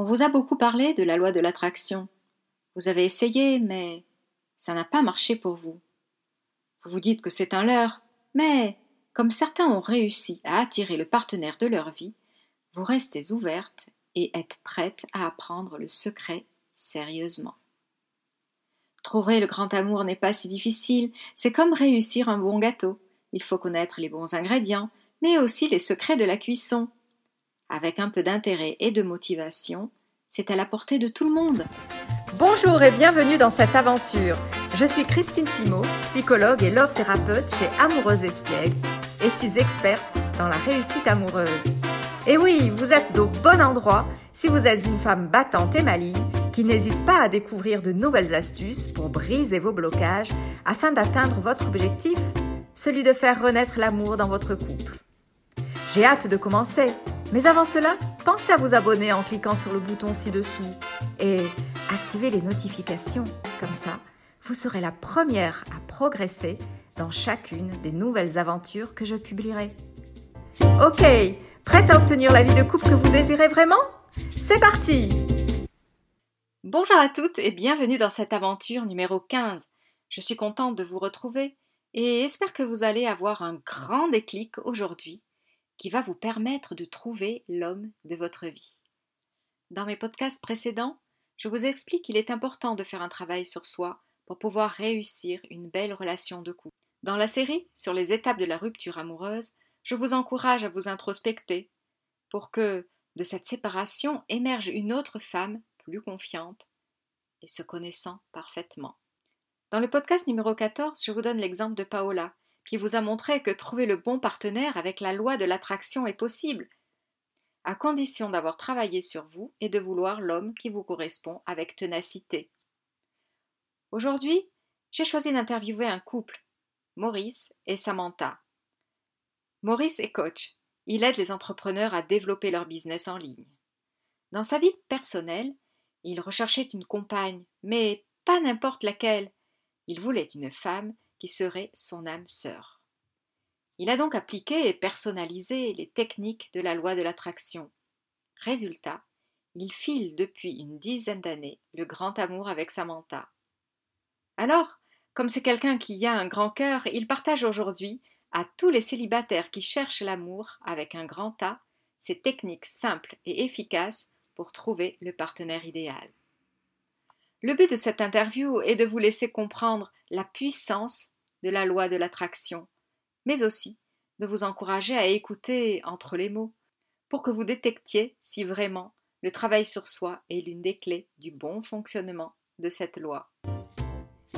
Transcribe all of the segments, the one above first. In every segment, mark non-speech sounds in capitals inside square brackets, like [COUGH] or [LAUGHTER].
On vous a beaucoup parlé de la loi de l'attraction. Vous avez essayé, mais ça n'a pas marché pour vous. Vous vous dites que c'est un leurre, mais comme certains ont réussi à attirer le partenaire de leur vie, vous restez ouverte et êtes prête à apprendre le secret sérieusement. Trouver le grand amour n'est pas si difficile, c'est comme réussir un bon gâteau. Il faut connaître les bons ingrédients, mais aussi les secrets de la cuisson. Avec un peu d'intérêt et de motivation, c'est à la portée de tout le monde. Bonjour et bienvenue dans cette aventure. Je suis Christine Simo, psychologue et love thérapeute chez Amoureuse Espiègle et suis experte dans la réussite amoureuse. Et oui, vous êtes au bon endroit si vous êtes une femme battante et maligne qui n'hésite pas à découvrir de nouvelles astuces pour briser vos blocages afin d'atteindre votre objectif, celui de faire renaître l'amour dans votre couple. J'ai hâte de commencer, mais avant cela, pensez à vous abonner en cliquant sur le bouton ci-dessous et activez les notifications. Comme ça, vous serez la première à progresser dans chacune des nouvelles aventures que je publierai. Ok, prête à obtenir la vie de couple que vous désirez vraiment? C'est parti Bonjour à toutes et bienvenue dans cette aventure numéro 15. Je suis contente de vous retrouver et espère que vous allez avoir un grand déclic aujourd'hui qui va vous permettre de trouver l'homme de votre vie. Dans mes podcasts précédents, je vous explique qu'il est important de faire un travail sur soi pour pouvoir réussir une belle relation de couple. Dans la série sur les étapes de la rupture amoureuse, je vous encourage à vous introspecter pour que de cette séparation émerge une autre femme plus confiante et se connaissant parfaitement. Dans le podcast numéro 14, je vous donne l'exemple de Paola, qui vous a montré que trouver le bon partenaire avec la loi de l'attraction est possible, à condition d'avoir travaillé sur vous et de vouloir l'homme qui vous correspond avec ténacité. Aujourd'hui, j'ai choisi d'interviewer un couple, Maurice et Samantha. Maurice est coach. Il aide les entrepreneurs à développer leur business en ligne. Dans sa vie personnelle, il recherchait une compagne, mais pas n'importe laquelle. Il voulait une femme qui serait son âme sœur. Il a donc appliqué et personnalisé les techniques de la loi de l'attraction. Résultat, il file depuis une dizaine d'années le grand amour avec Samantha. Alors, comme c'est quelqu'un qui a un grand cœur, il partage aujourd'hui à tous les célibataires qui cherchent l'amour avec un grand A ces techniques simples et efficaces pour trouver le partenaire idéal. Le but de cette interview est de vous laisser comprendre la puissance de la loi de l'attraction, mais aussi de vous encourager à écouter entre les mots, pour que vous détectiez si vraiment le travail sur soi est l'une des clés du bon fonctionnement de cette loi.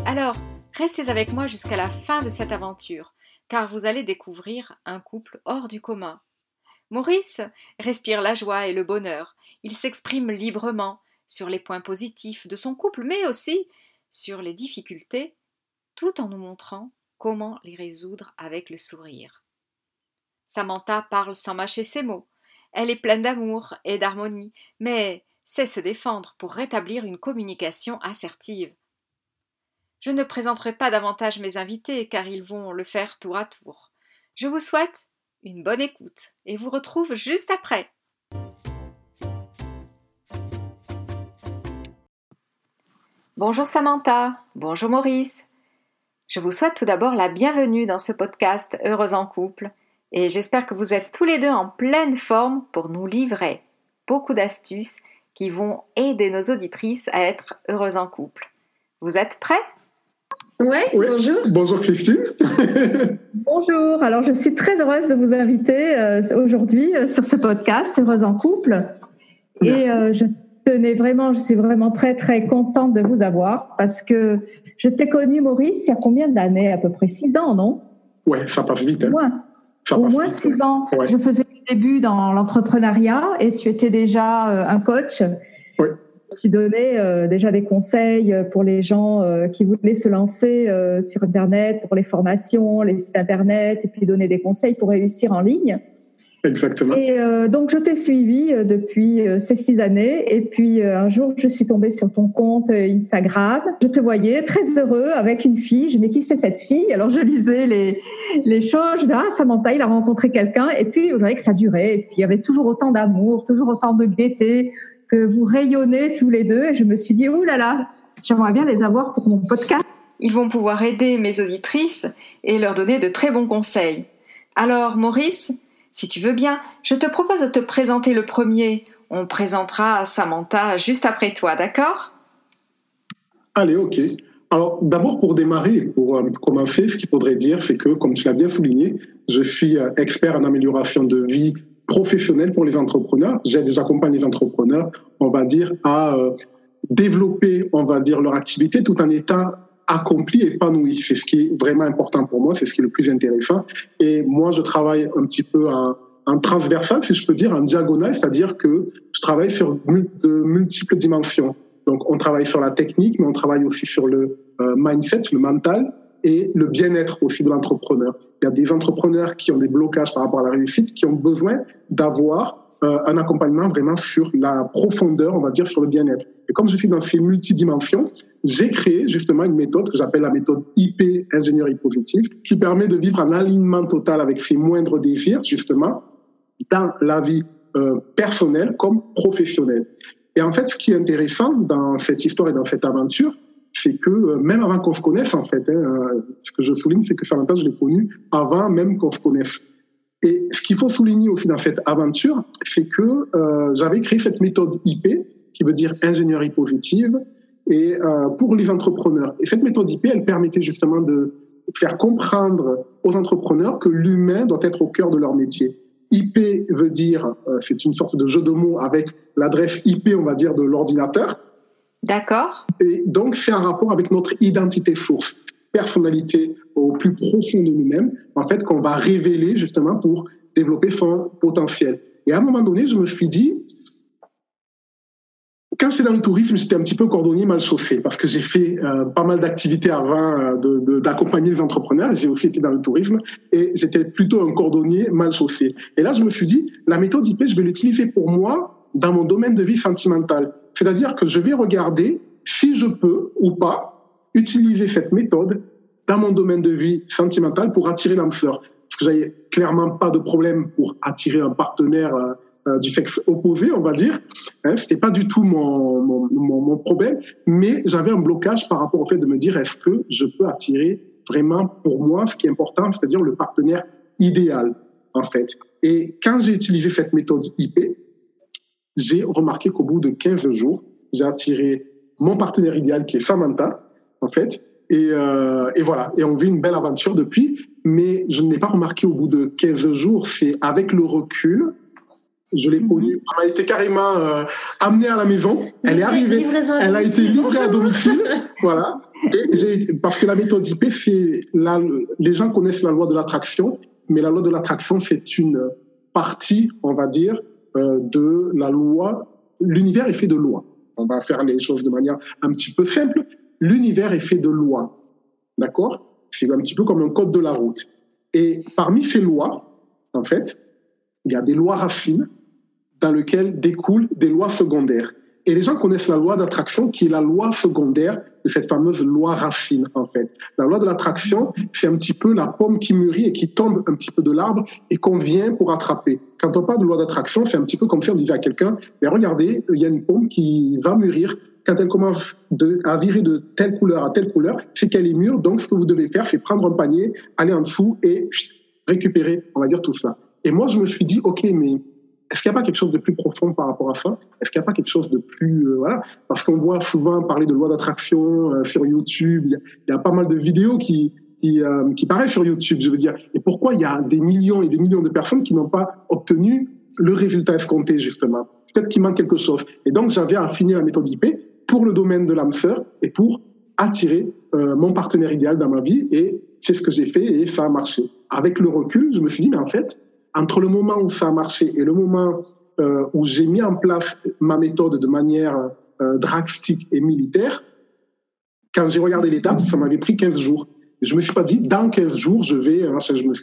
Alors, restez avec moi jusqu'à la fin de cette aventure, car vous allez découvrir un couple hors du commun. Maurice respire la joie et le bonheur, il s'exprime librement, sur les points positifs de son couple, mais aussi sur les difficultés, tout en nous montrant comment les résoudre avec le sourire. Samantha parle sans mâcher ses mots. Elle est pleine d'amour et d'harmonie, mais sait se défendre pour rétablir une communication assertive. Je ne présenterai pas davantage mes invités car ils vont le faire tour à tour. Je vous souhaite une bonne écoute et vous retrouve juste après. Bonjour Samantha, bonjour Maurice. Je vous souhaite tout d'abord la bienvenue dans ce podcast Heureuse en couple et j'espère que vous êtes tous les deux en pleine forme pour nous livrer beaucoup d'astuces qui vont aider nos auditrices à être heureuses en couple. Vous êtes prêts? Ouais, oui, bonjour. Bonjour Christine. [LAUGHS] bonjour, alors je suis très heureuse de vous inviter euh, aujourd'hui euh, sur ce podcast Heureuse en couple. Et euh, je tenais vraiment, je suis vraiment très très contente de vous avoir parce que je t'ai connu Maurice il y a combien d'années? À peu près six ans, non? Ouais, ça passe vite. Hein. Au moins, Au moins six ans. Je faisais le début dans l'entrepreneuriat et tu étais déjà euh, un coach. Oui. Tu donnais euh, déjà des conseils pour les gens euh, qui voulaient se lancer sur Internet, pour les formations, les sites Internet, et puis donner des conseils pour réussir en ligne. Exactement. Et euh, donc, je t'ai suivi euh, depuis euh, ces six années. Et puis, un jour, je suis tombée sur ton compte Instagram. Je te voyais très heureux avec une fille. Je me mais qui c'est cette fille? Alors, je lisais les, les choses. Je me ah, Samantha, il a rencontré quelqu'un. Et puis, je voyais que ça durait. Et puis, il y avait toujours autant d'amour, toujours autant de gaieté, que vous rayonnez tous les deux et je me suis dit, oh là là, j'aimerais bien les avoir pour mon podcast. Ils vont pouvoir aider mes auditrices et leur donner de très bons conseils. Alors, Maurice, si tu veux bien, je te propose de te présenter le premier. On présentera Samantha juste après toi, d'accord? Allez, ok. Alors, d'abord, pour démarrer, pour euh, commencer, ce qu'il faudrait dire, c'est que, comme tu l'as bien souligné, je suis euh, expert en amélioration de vie professionnelle pour les entrepreneurs. J'accompagne les entrepreneurs, on va dire, à euh, développer, on va dire, leur activité tout en étant accompli, épanoui. C'est ce qui est vraiment important pour moi, c'est ce qui est le plus intéressant. Et moi, je travaille un petit peu en, transversal, si je peux dire, en diagonale, c'est-à-dire que je travaille sur de multiples dimensions. Donc, on travaille sur la technique, mais on travaille aussi sur le euh, mindset, le mental et le bien-être aussi de l'entrepreneur. Il y a des entrepreneurs qui ont des blocages par rapport à la réussite, qui ont besoin d'avoir euh, un accompagnement vraiment sur la profondeur, on va dire, sur le bien-être. Et comme je suis dans ces multidimensions, j'ai créé justement une méthode que j'appelle la méthode IP ingénierie positive, qui permet de vivre en alignement total avec ses moindres désirs, justement, dans la vie euh, personnelle comme professionnelle. Et en fait, ce qui est intéressant dans cette histoire et dans cette aventure, c'est que euh, même avant qu'on se connaisse, en fait, hein, ce que je souligne, c'est que Samantha, je l'ai connue avant même qu'on se connaisse. Et ce qu'il faut souligner aussi dans cette aventure, c'est que euh, j'avais créé cette méthode IP, qui veut dire ingénierie positive, et euh, pour les entrepreneurs. Et cette méthode IP, elle permettait justement de faire comprendre aux entrepreneurs que l'humain doit être au cœur de leur métier. IP veut dire, euh, c'est une sorte de jeu de mots avec l'adresse IP, on va dire, de l'ordinateur. D'accord. Et donc, c'est un rapport avec notre identité source personnalité au plus profond de nous-mêmes, en fait, qu'on va révéler justement pour développer son potentiel. Et à un moment donné, je me suis dit, quand j'étais dans le tourisme, j'étais un petit peu cordonnier mal chauffé parce que j'ai fait euh, pas mal d'activités avant euh, d'accompagner les entrepreneurs. J'ai aussi été dans le tourisme et j'étais plutôt un cordonnier mal chauffé. Et là, je me suis dit, la méthode IP, je vais l'utiliser pour moi dans mon domaine de vie sentimental. C'est-à-dire que je vais regarder si je peux ou pas utiliser cette méthode dans mon domaine de vie sentimental pour attirer l'âme sœur. Parce que j'avais clairement pas de problème pour attirer un partenaire euh, du sexe opposé, on va dire. Hein, C'était pas du tout mon, mon, mon, problème, mais j'avais un blocage par rapport au fait de me dire est-ce que je peux attirer vraiment pour moi ce qui est important, c'est-à-dire le partenaire idéal, en fait. Et quand j'ai utilisé cette méthode IP, j'ai remarqué qu'au bout de 15 jours, j'ai attiré mon partenaire idéal qui est Samantha, en fait. Et, euh, et, voilà, et on vit une belle aventure depuis, mais je ne l'ai pas remarqué au bout de 15 jours, c'est avec le recul, je l'ai connue, mhm. elle a été carrément euh, amenée à la maison, elle est arrivée, elle a été livrée à domicile, [LAUGHS] voilà. Et parce que la méthode IP fait, la, les gens connaissent la loi de l'attraction, mais la loi de l'attraction c'est une partie, on va dire, euh, de la loi. L'univers est fait de lois. On va faire les choses de manière un petit peu simple, l'univers est fait de lois. D'accord? C'est un petit peu comme un code de la route. Et parmi ces lois, en fait, il y a des lois racines dans lesquelles découlent des lois secondaires. Et les gens connaissent la loi d'attraction qui est la loi secondaire de cette fameuse loi racine, en fait. La loi de l'attraction, c'est un petit peu la pomme qui mûrit et qui tombe un petit peu de l'arbre et qu'on vient pour attraper. Quand on parle de loi d'attraction, c'est un petit peu comme si on disait à quelqu'un, mais regardez, il y a une pomme qui va mûrir quand elle commence à virer de telle couleur à telle couleur, c'est qu'elle est mûre. Donc, ce que vous devez faire, c'est prendre un panier, aller en dessous et récupérer, on va dire, tout ça. Et moi, je me suis dit, OK, mais est-ce qu'il n'y a pas quelque chose de plus profond par rapport à ça? Est-ce qu'il n'y a pas quelque chose de plus... Euh, voilà? Parce qu'on voit souvent parler de loi d'attraction euh, sur YouTube. Il y, a, pas mal de vidéos qui, qui, euh, qui paraissent sur YouTube, je veux dire. Et pourquoi il y a des millions et des millions de personnes qui n'ont pas obtenu le résultat escompté, justement? Peut-être qu'il manque quelque chose. Et donc, j'avais affiné la méthode IP pour le domaine de l'âme sœur et pour attirer euh, mon partenaire idéal dans ma vie. Et c'est ce que j'ai fait et ça a marché. Avec le recul, je me suis dit, mais en fait, entre le moment où ça a marché et le moment euh, où j'ai mis en place ma méthode de manière euh, drastique et militaire, quand j'ai regardé les dates, ça m'avait pris 15 jours. Je me suis pas dit, dans 15 jours, je vais,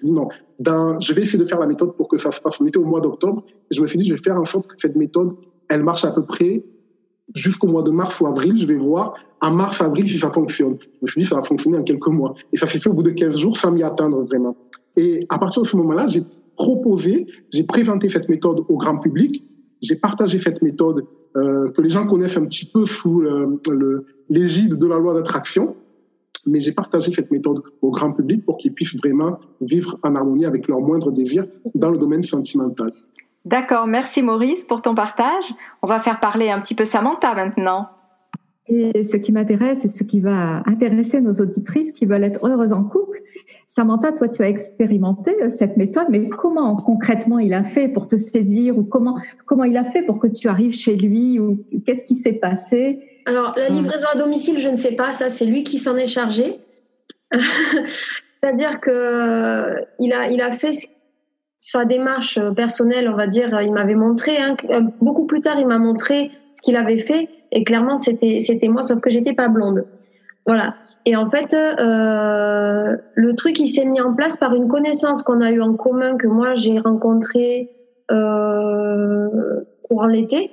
dit, non, je vais essayer de faire la méthode pour que ça se passe. On était au mois d'octobre, et je me suis dit, je vais faire en sorte que cette méthode, elle marche à peu près jusqu'au mois de mars ou avril, je vais voir en mars, avril si ça fonctionne. Je me suis dit, ça va fonctionner en quelques mois. Et ça s'est fait au bout de 15 jours sans m'y atteindre vraiment. Et à partir de ce moment-là, j'ai proposé, j'ai présenté cette méthode au grand public, j'ai partagé cette méthode que les gens connaissent un petit peu sous l'égide de la loi d'attraction. Mais j'ai partagé cette méthode au grand public pour qu'ils puissent vraiment vivre en harmonie avec leurs moindres désirs dans le domaine sentimental. D'accord, merci Maurice pour ton partage. On va faire parler un petit peu Samantha maintenant. Et ce qui m'intéresse et ce qui va intéresser nos auditrices qui veulent être heureuses en couple, Samantha, toi, tu as expérimenté euh, cette méthode, mais comment concrètement il a fait pour te séduire ou comment, comment il a fait pour que tu arrives chez lui ou qu'est-ce qui s'est passé? Alors, la hum. livraison à domicile, je ne sais pas, ça, c'est lui qui s'en est chargé. [LAUGHS] C'est-à-dire que euh, il a, il a fait sa démarche personnelle, on va dire, il m'avait montré, hein, euh, beaucoup plus tard, il m'a montré ce qu'il avait fait et clairement, c'était, c'était moi, sauf que j'étais pas blonde. Voilà. Et en fait, euh, le truc, il s'est mis en place par une connaissance qu'on a eue en commun, que moi, j'ai rencontrée euh, courant l'été,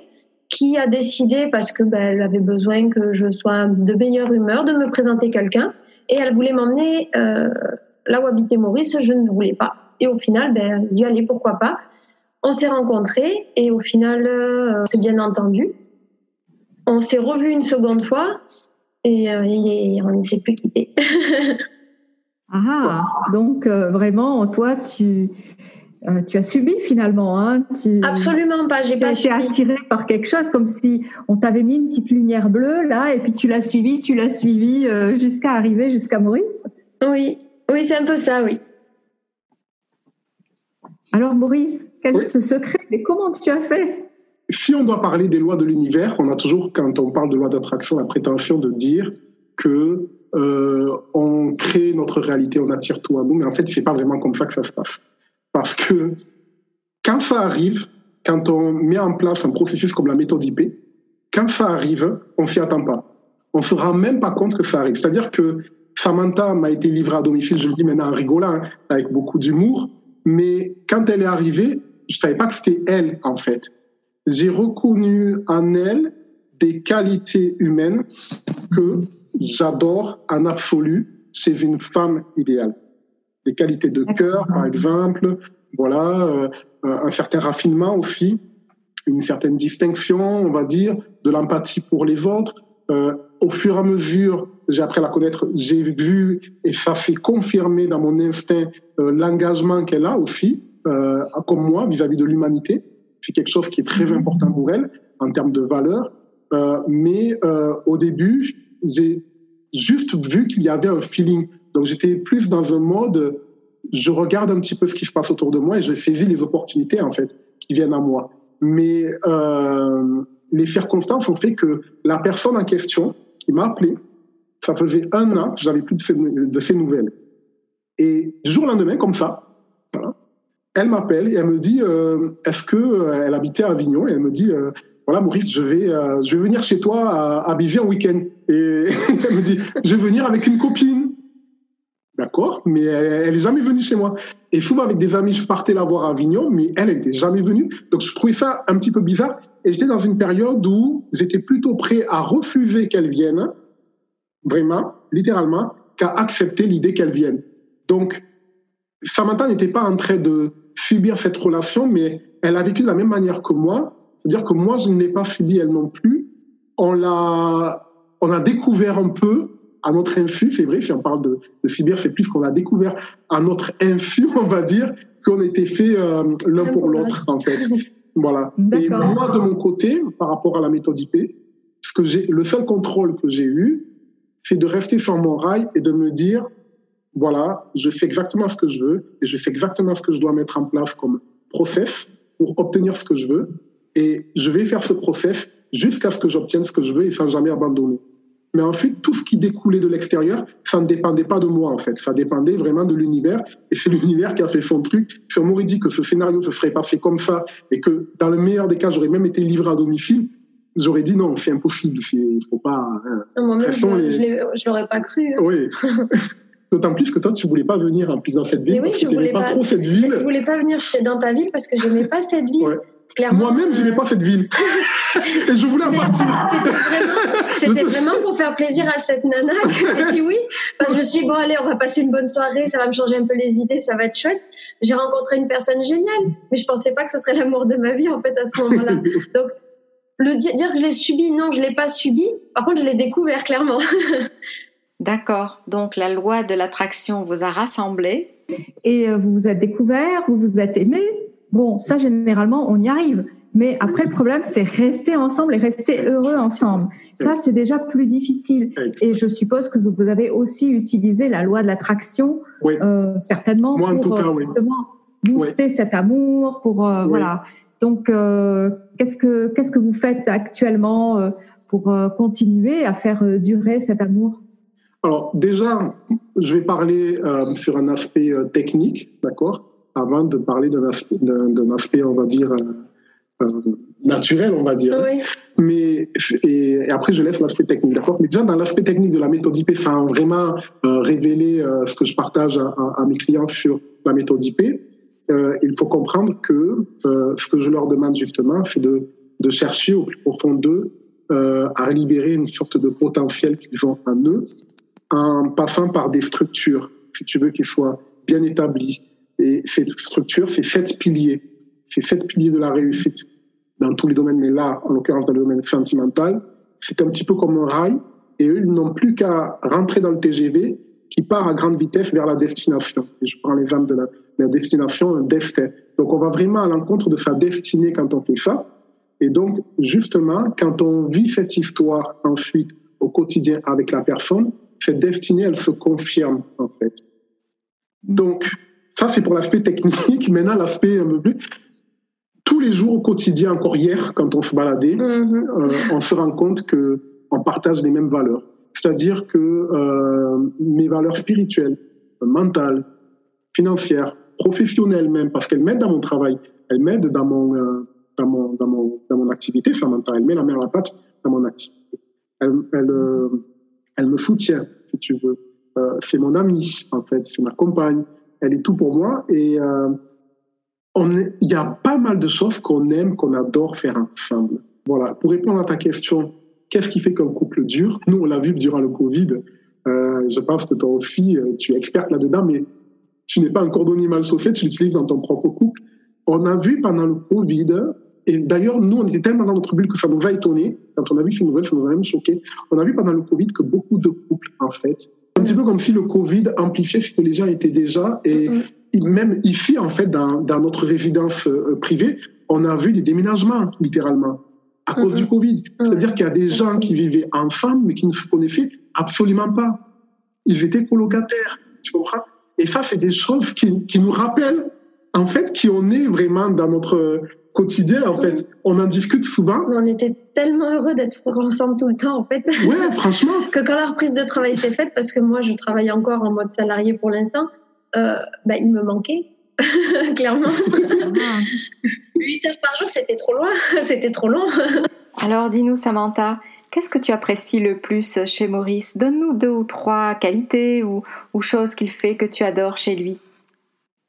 qui a décidé, parce que ben, elle avait besoin que je sois de meilleure humeur, de me présenter quelqu'un. Et elle voulait m'emmener euh, là où habitait Maurice, je ne voulais pas. Et au final, ben, j'y allais, pourquoi pas. On s'est rencontrés et au final, euh, c'est bien entendu. On s'est revu une seconde fois et, euh, on ne s'est plus quitté. [LAUGHS] ah, donc euh, vraiment, toi, tu, euh, tu as subi finalement. Hein, Absolument pas, j'ai pas été attiré par quelque chose comme si on t'avait mis une petite lumière bleue là et puis tu l'as suivi, tu l'as suivi jusqu'à arriver jusqu'à Maurice. Oui, oui, c'est un peu ça, oui. Alors Maurice, quel est ce secret? Mais comment tu as fait? Si on doit parler des lois de l'univers, on a toujours, quand on parle de loi d'attraction, la prétention de dire que euh, on crée notre réalité, on attire tout à nous, mais en fait, c'est pas vraiment comme ça que ça se passe. Parce que quand ça arrive, quand on met en place un processus comme la méthode IP, quand ça arrive, on s'y attend pas. On se rend même pas compte que ça arrive. C'est-à-dire que Samantha m'a été livrée à domicile, je le dis maintenant en rigolant, hein, avec beaucoup d'humour, mais quand elle est arrivée, je savais pas que c'était elle, en fait j'ai reconnu en elle des qualités humaines que j'adore en absolu chez une femme idéale. Des qualités de cœur, par exemple, voilà, euh, un certain raffinement aussi, une certaine distinction, on va dire, de l'empathie pour les autres. Euh, au fur et à mesure, j'ai appris à la connaître, j'ai vu et ça fait confirmer dans mon instinct euh, l'engagement qu'elle a aussi, comme moi, vis-à-vis -vis de l'humanité c'est quelque chose qui est très important pour elle en termes de valeur. Euh, mais euh, au début, j'ai juste vu qu'il y avait un feeling. Donc j'étais plus dans un mode, je regarde un petit peu ce qui se passe autour de moi et je saisis les opportunités en fait qui viennent à moi. Mais euh, les circonstances ont fait que la personne en question qui m'a appelé, ça faisait un an que j'avais plus de ses, de ses nouvelles. Et du jour au lendemain, comme ça, elle m'appelle et elle me dit euh, est-ce que euh, elle habitait à Avignon? Et elle me dit euh, voilà Maurice je vais je vais venir chez toi à, à en week-end. Et [LAUGHS] elle me dit je vais venir avec une copine. D'accord mais elle, n'est est jamais venue chez moi. Et souvent avec des amis je partais la voir à Avignon mais elle elle était jamais venue. Donc je trouvais ça un petit peu bizarre. Et j'étais dans une période où j'étais plutôt prêt à refuser qu'elle vienne vraiment littéralement qu'à accepter l'idée qu'elle vienne. Donc Samantha n'était pas en train de subir cette relation, mais elle a vécu de la même manière que moi. C'est-à-dire que moi, je ne l'ai pas subi, elle non plus. On l'a, on a découvert un peu à notre insu, c'est vrai, si on parle de, de subir, c'est plus qu'on a découvert à notre insu, [LAUGHS] on va dire, qu'on était fait euh, l'un pour l'autre, en fait. [LAUGHS] Voilà. Et moi, de mon côté, par rapport à la méthode IP, ce que j'ai, le seul contrôle que j'ai eu, c'est de rester sur mon rail et de me dire, voilà, je fais exactement ce que je veux et je fais exactement ce que je dois mettre en place comme process pour obtenir ce que je veux. Et je vais faire ce process jusqu'à ce que j'obtienne ce que je veux et sans jamais abandonner. Mais ensuite, tout ce qui découlait de l'extérieur, ça ne dépendait pas de moi, en fait. Ça dépendait vraiment de l'univers. Et c'est l'univers qui a fait son truc. Si on m'aurait dit que ce scénario se serait passé comme ça et que, dans le meilleur des cas, j'aurais même été livré à domicile, j'aurais dit non, c'est impossible. Il faut pas. Hein. Moi-même, je, l'aurais pas cru. Hein. Oui. [LAUGHS] D'autant plus que toi, tu voulais pas venir en plus dans cette ville. oui, parce je voulais pas, trop cette ville. Je voulais pas venir dans ta ville parce que je n'aimais pas cette ville. Moi-même, je n'aimais pas cette ville. [LAUGHS] et je voulais en partir. C'était [LAUGHS] vraiment, pour faire plaisir à cette nana que j'ai dit oui. Parce que je me suis dit, bon, allez, on va passer une bonne soirée, ça va me changer un peu les idées, ça va être chouette. J'ai rencontré une personne géniale, mais je pensais pas que ce serait l'amour de ma vie, en fait, à ce moment-là. [LAUGHS] Donc, le dire que je l'ai subi, non, je l'ai pas subi. Par contre, je l'ai découvert clairement. D'accord. Donc la loi de l'attraction vous a rassemblé. Et euh, vous vous êtes découvert, vous vous êtes aimé. Bon, ça généralement, on y arrive. Mais après, le problème, c'est rester ensemble et rester heureux ensemble. Ça, c'est déjà plus difficile. Et je suppose que vous avez aussi utilisé la loi de l'attraction, euh, certainement, Moi, pour en tout cas, euh, oui. justement booster cet amour, pour euh, Oui. voilà. Donc, euh, qu'est-ce que qu'est-ce que vous faites actuellement euh, pour euh, continuer à faire euh, durer cet amour? Alors déjà, je vais parler euh, sur un aspect euh, technique, d'accord, avant de parler d'un aspect, on va dire, euh, naturel, on va dire. Oui. Mais et, et après, je laisse l'aspect technique, d'accord? Mais déjà dans l'aspect technique de la méthode IP, sans vraiment révéler euh, ce que je partage à, à- à mes clients sur la méthode IP, il faut comprendre que ce que je leur demande justement, c'est de, de chercher au plus profond d'eux euh, à libérer une sorte de potentiel qu'ils ont en eux, en passant par des structures, si tu veux, qui soient bien établies. Et cette structure, c'est sept piliers. C'est sept piliers de la réussite dans tous les domaines, mais là, en l'occurrence, dans le domaine sentimental, c'est un petit peu comme un rail, et eux, ils n'ont plus qu'à rentrer dans le TGV qui part à grande vitesse vers la destination. Et je prends l'exemple de la, la destination, un destin. Donc, on va vraiment à l'encontre de sa destinée quand on fait ça. Et donc, justement, quand on vit cette histoire ensuite au quotidien avec la personne, cette destinée, elle se confirme, en fait. Donc, ça, c'est pour l'aspect technique. Maintenant, l'aspect un peu plus. Tous les jours au quotidien, encore hier, quand on se baladait, Mhm. euh, on se rend compte que on partage les mêmes valeurs. C'est-à-dire que euh, mes valeurs spirituelles, mentales, financières, professionnelles même, parce qu'elles m'aident dans mon travail, elles m'aident dans mon, euh, dans mon, dans mon, dans mon activité mentale. Elle met la main à la pâte dans mon activité. Elle, elle, euh, elle me soutient, si tu veux. Euh, c'est mon amie, en fait, c'est ma compagne. Elle est tout pour moi et euh, il y a pas mal de choses qu'on aime, qu'on adore faire ensemble. Voilà. Pour répondre à ta question, qu'est-ce qui fait qu'un couple dure? Nous, on l'a vu durant le Covid. Euh, je pense que toi aussi, tu es experte là-dedans, mais tu n'es pas un cordonnier mal chauffé, tu l'utilises dans ton propre couple. On a vu pendant le Covid, et d'ailleurs, nous, on était tellement dans notre bulle que ça nous a étonnés. Quand on a vu ces nouvelles, ça nous a même choqués. On a vu pendant le Covid que beaucoup de couples, en fait, un petit peu comme si le Covid amplifiait ce que les gens étaient déjà. Et même ici, en fait, dans, dans notre résidence euh, privée, on a vu des déménagements, littéralement, à cause du Covid. C'est-à-dire qu'il y a des gens qui vivaient ensemble, mais qui ne se connaissaient absolument pas. Ils étaient colocataires, tu comprends? Et ça, c'est des choses qui, qui nous rappellent, en fait, qui on est vraiment dans notre quotidien, en fait. On en discute souvent. On était tellement heureux d'être ensemble tout le temps, en fait, Ouais, franchement. [LAUGHS] que quand la reprise de travail s'est faite, parce que moi, je travaille encore en mode salarié pour l'instant, euh, bah, il me manquait, [LAUGHS] clairement. 8 heures par jour, c'était trop loin, [LAUGHS] c'était trop long. Alors dis-nous Samantha, qu'est-ce que tu apprécies le plus chez Maurice? Donne-nous deux ou trois qualités ou, ou choses qu'il fait que tu adores chez lui.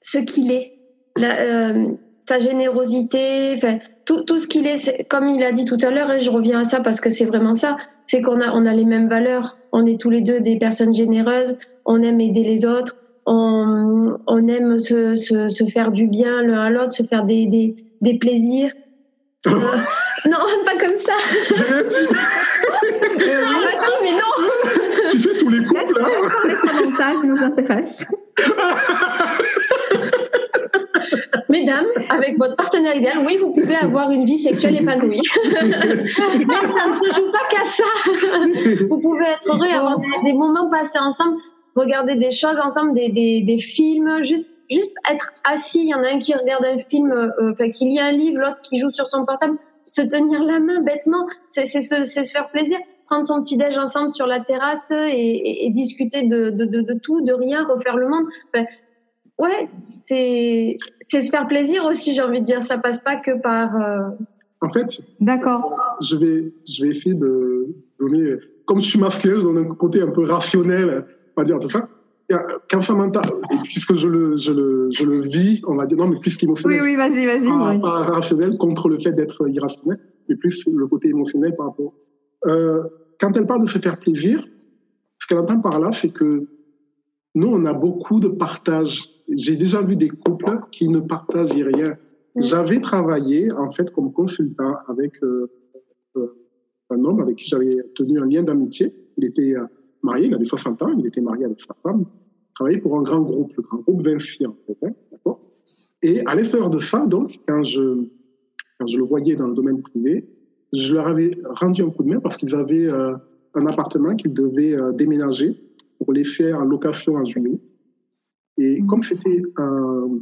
Ce qu'il est, la- euh, sa générosité, enfin, tout, tout ce qu'il est, comme il a dit tout à l'heure, et je reviens à ça parce que c'est vraiment ça, c'est qu'on a, on a les mêmes valeurs. On est tous les deux des personnes généreuses, on aime aider les autres, on, on aime se, se, se faire du bien l'un à l'autre, se faire des, des, des plaisirs. [COUGHS] Euh, non, pas comme ça. Rien dit. [LAUGHS] Ah bah si, mais non. Tu fais tous les couples, hein Samantha, qui nous intéresse. [LAUGHS] Mesdames, avec votre partenaire idéal, oui, vous pouvez avoir une vie sexuelle épanouie. [LAUGHS] Mais ça ne se joue pas qu'à ça. Vous pouvez être heureux et avoir des, des moments passés ensemble, regarder des choses ensemble, des, des, des films, juste, juste être assis. Il y en a un qui regarde un film, euh, enfin, qui lit un livre, l'autre qui joue sur son portable, se tenir la main bêtement, c'est se, se faire plaisir. Prendre son petit déj ensemble sur la terrasse et, et- et discuter de, de, de, de tout, de rien, refaire le monde. Enfin, ouais, c'est c'est se faire plaisir aussi, j'ai envie de dire. Ça passe pas que par. euh, En fait, D'accord. je vais, je vais essayer de donner, comme je suis masculin, je donne un côté un peu rationnel, on va dire, tout ça. A- Quand Samantha, et puisque je le, je le, je le vis, on va dire, non, mais plus Oui, qu'émotionnel, oui, vas-y, vas-y. pas, oui. pas rationnel contre le fait d'être irrationnel, mais plus le côté émotionnel par rapport. Euh, quand elle parle de se faire plaisir, ce qu'elle entend par là, c'est que nous, on a beaucoup de partage. J'ai déjà vu des couples qui ne partagent rien. Mm. J'avais travaillé, en fait, comme consultant avec euh, un homme avec qui j'avais tenu un lien d'amitié. Il était marié, il avait 60 ans, il était marié avec sa femme, il travaillait pour un grand groupe, le grand groupe Vinci, en fait. Hein, d'accord et à l'extérieur de ça, donc, quand je, quand je le voyais dans le domaine privé, je leur avais rendu un coup de main parce qu'ils avaient un appartement qu'ils devaient déménager pour les faire en location en juillet. Et comme c'était un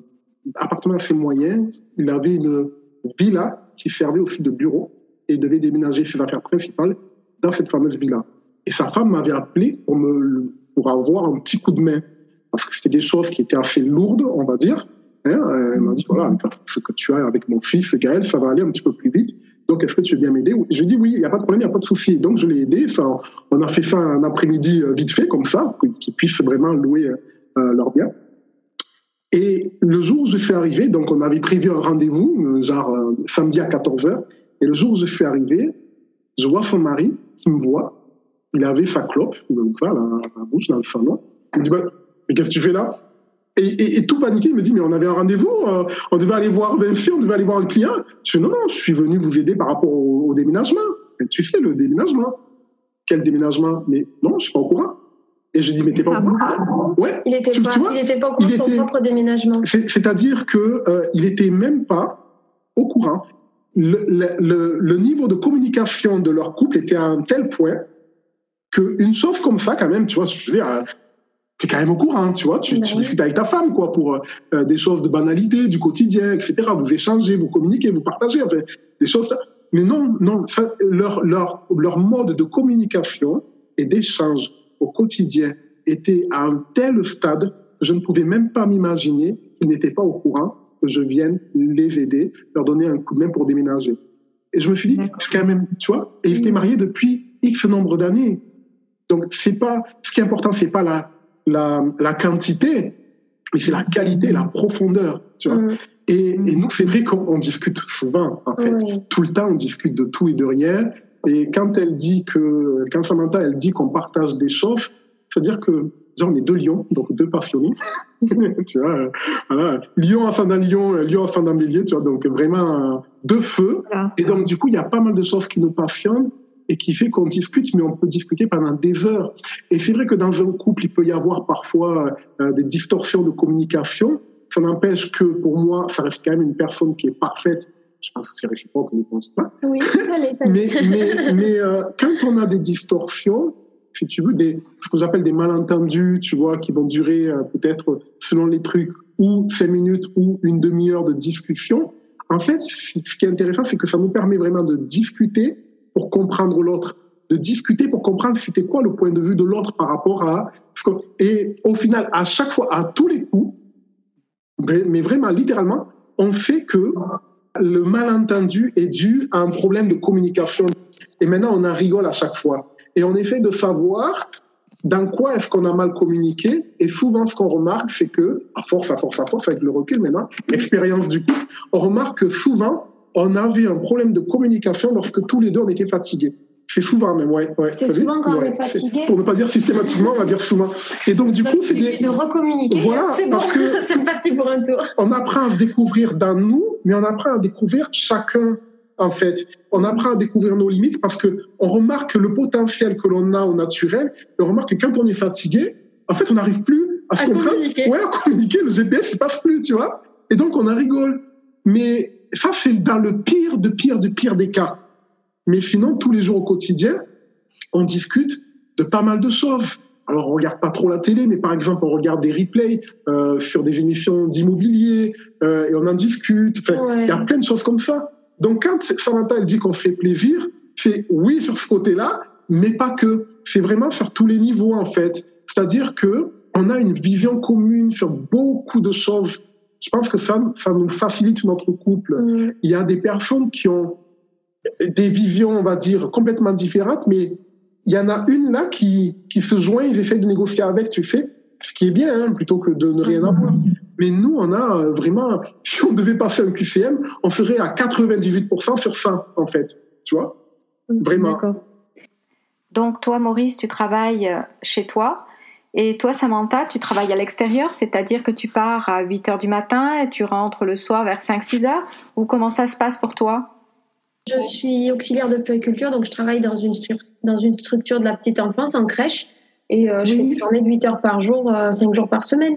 appartement assez moyen, il avait une villa qui servait aussi de bureau et il devait déménager ses affaires principales dans cette fameuse villa. Et sa femme m'avait appelé pour, me, pour avoir un petit coup de main parce que c'était des choses qui étaient assez lourdes, on va dire. Hein. Elle m'a dit, voilà, ce que tu as avec mon fils, Gaël, ça va aller un petit peu plus vite. Donc, est-ce que tu veux bien m'aider? Je lui ai dit, oui, il n'y a pas de problème, il n'y a pas de souci. Donc, je l'ai aidé. Enfin, on a fait ça un après-midi euh, vite fait, comme ça, qu'ils puissent vraiment louer euh, leur bien. Et le jour où je suis arrivé, donc on avait prévu un rendez-vous, euh, genre samedi à 14h, et le jour où je suis arrivé, je vois son mari qui me voit, il avait sa clope, comme ça, la, la bouche dans le salon. Il me dit, bah, mais qu'est-ce que tu fais là? Et, tout paniqué, il me dit, mais on avait un rendez-vous, euh, on devait aller voir Vinci, on devait aller voir un client. Je dis, non, non, je suis venu vous aider par rapport au, déménagement. tu sais, le déménagement. Quel déménagement? Mais non, je suis pas au courant. Et je dis, mais t'es pas au courant Ouais. Il était pas, il était pas au courant de son propre déménagement. C'est-à-dire que euh, il était même pas au courant. Le, le, le, niveau de communication de leur couple était à un tel point qu'une chose comme ça, quand même, tu vois, je veux dire, tu es quand même au courant, tu vois, tu, tu discutes avec ta femme, quoi, pour euh, des choses de banalité, du quotidien, etc. Vous échangez, vous communiquez, vous partagez, enfin, des choses. Mais non, non, leur, leur, leur mode de communication et d'échange au quotidien était à un tel stade que je ne pouvais même pas m'imaginer qu'ils n'étaient pas au courant que je vienne les aider, leur donner un coup de main pour déménager. Et je me suis dit, c'est quand même, tu vois, et ils étaient mariés depuis X nombre d'années. Donc, c'est pas, ce qui est important, c'est pas la, la, la quantité, mais c'est la qualité, la profondeur. Tu vois mm. et, et, nous, c'est vrai qu'on discute souvent, en fait. Tout le temps, on discute de tout et de rien. Et quand elle dit que, quand Samantha, elle dit qu'on partage des choses, c'est-à-dire que, on est deux lions, donc deux passionnés. [LAUGHS] tu vois, voilà. Lion d'un lion, lion d'un bélier, tu vois, donc vraiment deux feux. Et donc, du coup, il y a pas mal de choses qui nous passionnent et qui fait qu'on discute, mais on peut discuter pendant des heures. Et c'est vrai que dans un couple, il peut y avoir parfois euh, des distorsions de communication. Ça n'empêche que pour moi, ça reste quand même une personne qui est parfaite. Je pense que c'est réciproque, on ne pense pas. Oui, ça l'est, ça Mais, mais, mais euh, quand on a des distorsions, si tu veux, des, ce que j'appelle des malentendus, tu vois, qui vont durer euh, peut-être, selon les trucs, ou cinq minutes ou une demi-heure de discussion, en fait, ce qui est intéressant, c'est que ça nous permet vraiment de discuter pour comprendre l'autre, de discuter pour comprendre c'était quoi le point de vue de l'autre par rapport à... Et au final, à chaque fois, à tous les coups, mais vraiment littéralement, on fait que le malentendu est dû à un problème de communication. Et maintenant, on en rigole à chaque fois. Et on essaie de savoir dans quoi est-ce qu'on a mal communiqué. Et souvent, ce qu'on remarque, c'est que, à force, à force, à force, avec le recul maintenant, l'expérience du couple, on remarque que souvent, on avait un problème de communication lorsque tous les deux on était fatigués. C'est souvent même, ouais. ouais c'est souvent quand on est fatigué. Pour ne pas dire systématiquement, on va dire souvent. Et donc, du coup, c'est des... De recommuniquer. Voilà. C'est bon, [LAUGHS] c'est parti pour un tour. On apprend à se découvrir dans nous, mais on apprend à découvrir chacun, en fait. On apprend à découvrir nos limites parce que on remarque le potentiel que l'on a au naturel. on remarque que quand on est fatigué, en fait, on n'arrive plus à se comprendre. Ouais, à communiquer. Le GPS, il passe plus, tu vois. Et donc, on en rigole. Mais ça, c'est dans le pire de pire de pire des cas. Mais sinon, tous les jours au quotidien, on discute de pas mal de choses. Alors, on regarde pas trop la télé, mais par exemple, on regarde des replays euh, sur des émissions d'immobilier euh, et on en discute. Enfin, il y a plein de choses comme ça. Donc, quand Samantha elle dit qu'on fait plaisir, c'est oui sur ce côté-là, mais pas que. C'est vraiment sur tous les niveaux en fait. C'est-à-dire que on a une vision commune sur beaucoup de choses je pense que ça, ça nous facilite notre couple. Il y a des personnes qui ont des visions, on va dire, complètement différentes, mais il y en a une là qui, qui se joint, il essaie de négocier avec, tu sais, ce qui est bien, hein, plutôt que de ne rien avoir. Mais nous, on a euh, vraiment, [LAUGHS] si on devait passer un QCM, on serait à 98% sur ça, en fait. Tu vois? Vraiment. Donc, toi, Maurice, tu travailles euh, chez toi. Et toi, Samantha, tu travailles à l'extérieur, c'est-à-dire que tu pars à 8 heures du matin et tu rentres le soir vers 5-6 heures Ou comment ça se passe pour toi? Je suis auxiliaire de puériculture, donc je travaille dans une, dans une structure de la petite enfance, en crèche. Et euh, je fais des journées de 8 heures par jour, 5 jours par semaine.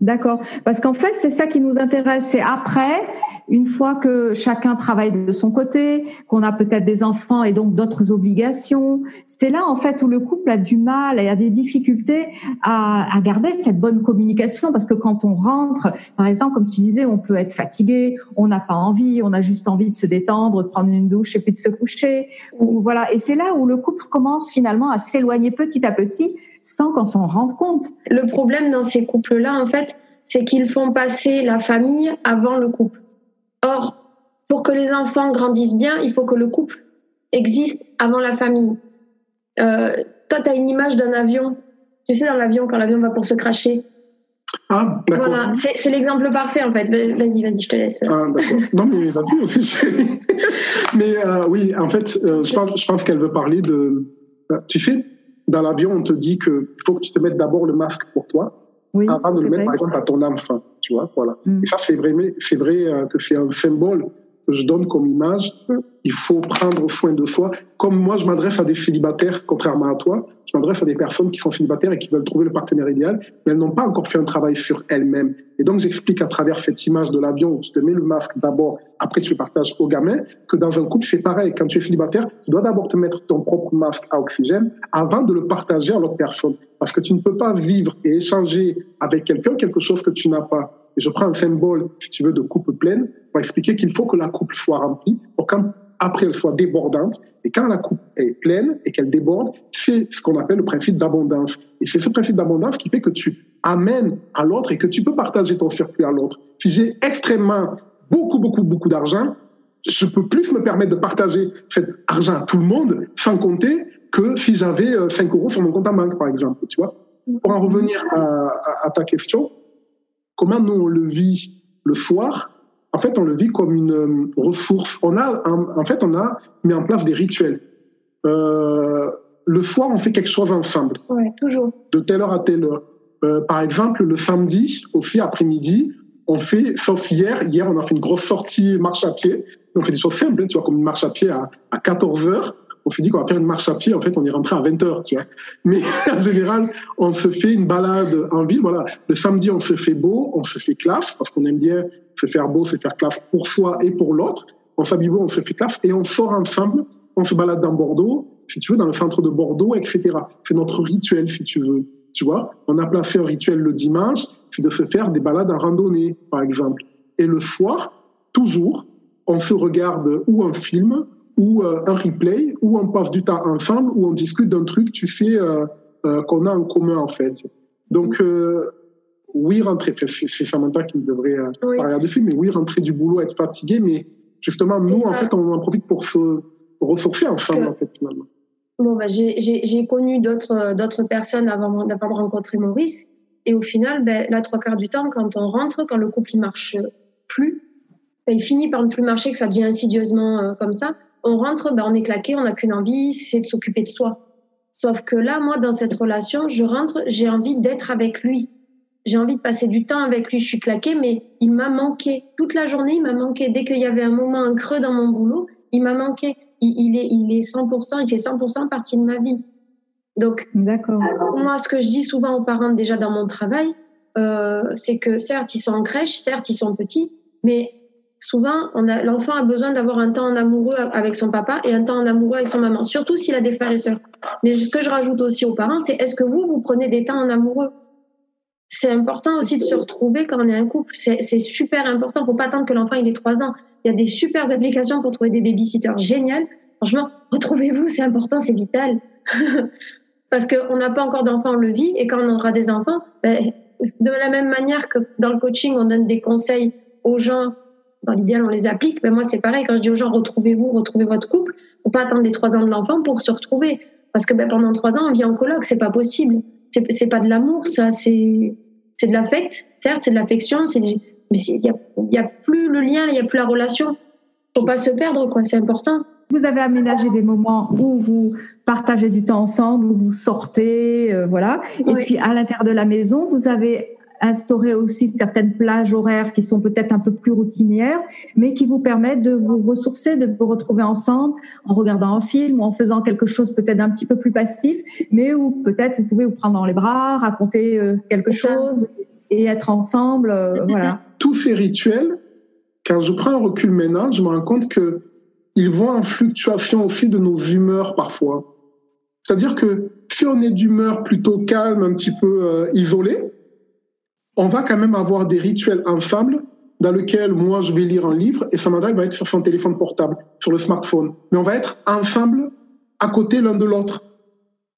D'accord. Parce qu'en fait, c'est ça qui nous intéresse. C'est après, une fois que chacun travaille de son côté, qu'on a peut-être des enfants et donc d'autres obligations, c'est là en fait où le couple a du mal et a des difficultés à, garder cette bonne communication. Parce que quand on rentre, par exemple, comme tu disais, on peut être fatigué, on n'a pas envie, on a juste envie de se détendre, de prendre une douche et puis de se coucher. Ou, voilà. Et c'est là où le couple commence finalement à s'éloigner petit à petit sans qu'on s'en rende compte. Le problème dans ces couples-là, en fait, c'est qu'ils font passer la famille avant le couple. Or, pour que les enfants grandissent bien, il faut que le couple existe avant la famille. Euh, toi, tu as une image d'un avion. Tu sais, dans l'avion, quand l'avion va pour se cracher. Ah, d'accord. Voilà, c'est l'exemple parfait, en fait. Vas-y, vas-y, je te laisse. Ah, d'accord. Non, mais l'avion aussi. [LAUGHS] mais euh, oui, en fait, euh, je pense, je pense qu'elle veut parler de. Tu sais, dans l'avion, on te dit qu'il faut que tu te mettes d'abord le masque pour toi, avant de le mettre, par exemple, à ton enfant. Tu vois, voilà. Mm. Et ça, c'est vrai, c'est vrai euh, que c'est un symbole je donne comme image. Il faut prendre soin de soi. Comme moi, je m'adresse à des célibataires, contrairement à toi, je m'adresse à des personnes qui sont célibataires et qui veulent trouver le partenaire idéal, mais elles n'ont pas encore fait un travail sur elles-mêmes. Et donc, j'explique à travers cette image de l'avion où tu te mets le masque d'abord, après tu le partages au gamin, que dans un couple, c'est pareil. Quand tu es célibataire, tu dois d'abord te mettre ton propre masque à oxygène avant de le partager à l'autre personne. Parce que tu ne peux pas vivre et échanger avec quelqu'un quelque chose que tu n'as pas. Je prends un symbole, si tu veux, de coupe pleine pour expliquer qu'il faut que la coupe soit remplie pour qu'après elle soit débordante. Et quand la coupe est pleine et qu'elle déborde, c'est ce qu'on appelle le principe d'abondance. Et c'est ce principe d'abondance qui fait que tu amènes à l'autre et que tu peux partager ton surplus à l'autre. Si j'ai extrêmement beaucoup, beaucoup, beaucoup d'argent, je peux plus me permettre de partager cet argent à tout le monde, sans compter que si j'avais 5 euh, euros sur mon compte en banque, par exemple. Tu vois Pour en revenir à, ta question, comment nous on le vit le soir En fait, on le vit comme une euh, ressource. On a, en, fait, on a mis en place des rituels. Euh, le soir, on fait quelque chose ensemble. Oui, toujours. De telle heure à telle heure. par exemple, le samedi, au aussi après-midi, on fait, sauf hier, hier on a fait une grosse sortie marche à pied. On fait des choses simples, tu vois, comme une marche à pied à, à 14 heures. On s'est dit qu'on va faire une marche à pied, en fait, on est rentré à 20 heures, tu vois. Mais [LAUGHS] en général, on se fait une balade en ville. Voilà, le samedi, on se fait beau, on se fait classe, parce qu'on aime bien se faire beau, se faire classe pour soi et pour l'autre. On s'habille beau, on se fait classe et on sort ensemble. On se balade dans Bordeaux, si tu veux, dans le centre de Bordeaux, etc. C'est notre rituel, si tu veux. Tu vois, on a placé un rituel le dimanche, c'est de se faire des balades en randonnée, par exemple. Et le soir, toujours, on se regarde ou un film, ou euh, un replay, ou on passe du temps ensemble, ou on discute d'un truc, tu sais, euh, euh, qu'on a en commun, en fait. Donc, oui, rentrer, c'est Samantha qui devrait oui. parler dessus, mais oui, rentrer du boulot, être fatigué, mais justement, nous, en fait, on en profite pour se ressourcer ensemble, en fait, finalement. Bon, bah, j'ai connu d'autres personnes avant d'avoir rencontré Maurice. Et au final, ben, la trois quarts du temps, quand on rentre, quand le couple il marche plus, ben, il finit par ne plus marcher, que ça devient insidieusement comme ça. On rentre, ben, on est claqué, on n'a qu'une envie, c'est de s'occuper de soi. Sauf que là, moi, dans cette relation, je rentre, j'ai envie d'être avec lui. J'ai envie de passer du temps avec lui. Je suis claquée, mais il m'a manqué. Toute la journée, il m'a manqué. Dès qu'il y avait un moment, un creux dans mon boulot, il m'a manqué il, est, il est 100%, il fait 100% partie de ma vie. Donc, moi, ce que je dis souvent aux parents déjà dans mon travail, euh, c'est que certes, ils sont en crèche, certes, ils sont petits, mais souvent, l'enfant a besoin d'avoir un temps en amoureux avec son papa et un temps en amoureux avec son maman, surtout s'il a des frères et sœurs. Mais ce que je rajoute aussi aux parents, c'est est-ce que vous, vous prenez des temps en amoureux? C'est important aussi de se retrouver quand on est un couple. C'est super important. Faut pas attendre que l'enfant ait trois ans. Il y a des super applications pour trouver des babysitters géniales. Franchement, [LAUGHS] retrouvez-vous, c'est important, c'est vital. [LAUGHS] Parce qu'on n'a pas encore d'enfants, on le vit, et quand on aura des enfants, ben, de la même manière que dans le coaching, on donne des conseils aux gens, dans l'idéal, on les applique, mais moi, c'est pareil, quand je dis aux gens, retrouvez-vous, retrouvez votre couple, faut pas attendre les trois ans de l'enfant pour se retrouver. Parce que ben, pendant trois ans, on vit en coloc, c'est pas possible. C'est pas de l'amour, ça, c'est de l'affect, certes, c'est de l'affection, c'est du, mais il n'y a, a, plus le lien, il n'y a plus la relation. Faut pas se perdre, quoi. C'est important. Vous avez aménagé des moments où vous partagez du temps ensemble, où vous sortez, euh, voilà. Et puis à l'intérieur de la maison, vous avez instaurer aussi certaines plages horaires qui sont peut-être un peu plus routinières, mais qui vous permettent de vous ressourcer, de vous retrouver ensemble en regardant un film ou en faisant quelque chose peut-être un petit peu plus passif, mais où peut-être vous pouvez vous prendre dans les bras, raconter euh, quelque chose et être ensemble. Euh, voilà. Tous ces rituels, quand je prends un recul maintenant, je me rends compte que ils vont en fluctuation au fil de nos humeurs parfois. C'est-à-dire que si on est d'humeur plutôt calme, un petit peu euh, isolé, on va quand même avoir des rituels ensemble dans lesquels moi je vais lire un livre et Samantha va être sur son téléphone portable, sur le smartphone. Mais on va être ensemble à côté l'un de l'autre.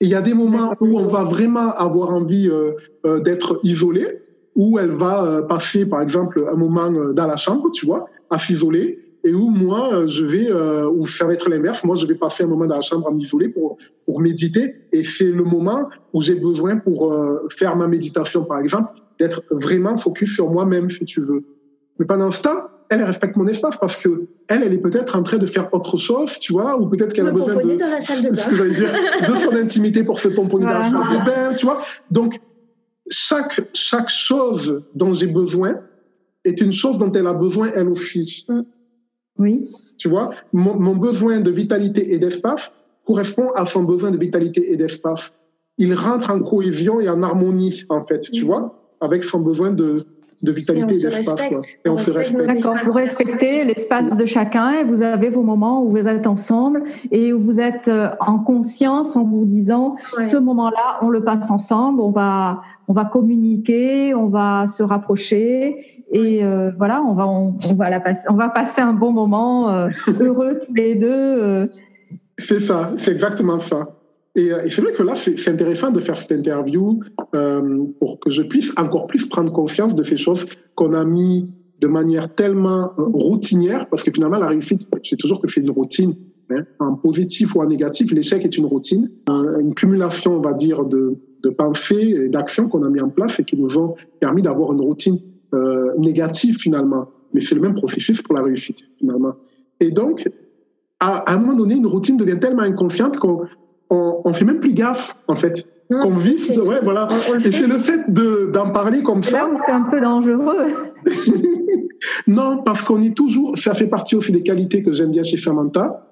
Et il y a des moments où on va vraiment avoir envie euh, euh, d'être isolé, où elle va passer par exemple un moment dans la chambre, tu vois, à s'isoler et où moi, euh, je vais, euh, ou ça va être l'inverse, moi, je vais passer un moment dans la chambre à m'isoler pour, pour méditer, et c'est le moment où j'ai besoin pour euh, faire ma méditation, par exemple, d'être vraiment focus sur moi-même, si tu veux. Mais pendant ce temps, elle, respecte mon espace parce que elle, elle est peut-être en train de faire autre chose, tu vois, ou peut-être qu'elle a besoin de, dans la salle de, bain. [LAUGHS] Ce que dire, de son intimité pour se pomponner dans la salle de bain, tu vois. Donc, chaque, chaque chose dont j'ai besoin est une chose dont elle a besoin elle aussi. Mm. Oui. Tu vois, mon, besoin de vitalité et d'espace correspond à son besoin de vitalité et d'espace. Il rentre en cohésion et en harmonie, en fait, tu vois, avec son besoin de, de vitalité et, d'espace. Et on, se respecte. D'accord, vous respectez l'espace de chacun et vous avez vos moments où vous êtes ensemble et où vous êtes euh, en conscience en vous disant ce moment-là, on le passe ensemble, on va, on va communiquer, on va se rapprocher et euh, voilà, on va, on, va la passer, on va passer un bon moment euh, [LAUGHS] heureux tous les deux. C'est ça, c'est exactement ça. Et, euh, et c'est vrai que là, c'est intéressant de faire cette interview euh, pour que je puisse encore plus prendre conscience de ces choses qu'on a mis de manière tellement euh, routinière, parce que finalement, la réussite, c'est toujours que c'est une routine. Hein, en positif ou en négatif, l'échec est une routine, une cumulation, on va dire, de, de pensées et d'actions qu'on a mis en place et qui nous ont permis d'avoir une routine négative finalement. Mais c'est le même processus pour la réussite finalement. Et donc, à, à un moment donné, une routine devient tellement inconsciente qu'on on, on fait même plus gaffe, en fait. qu'on vit, ouais, voilà. et c'est le fait d'en parler comme ça. Là où c'est un peu dangereux. [LAUGHS] non, parce qu'on est toujours, ça fait partie aussi des qualités que j'aime bien chez Samantha,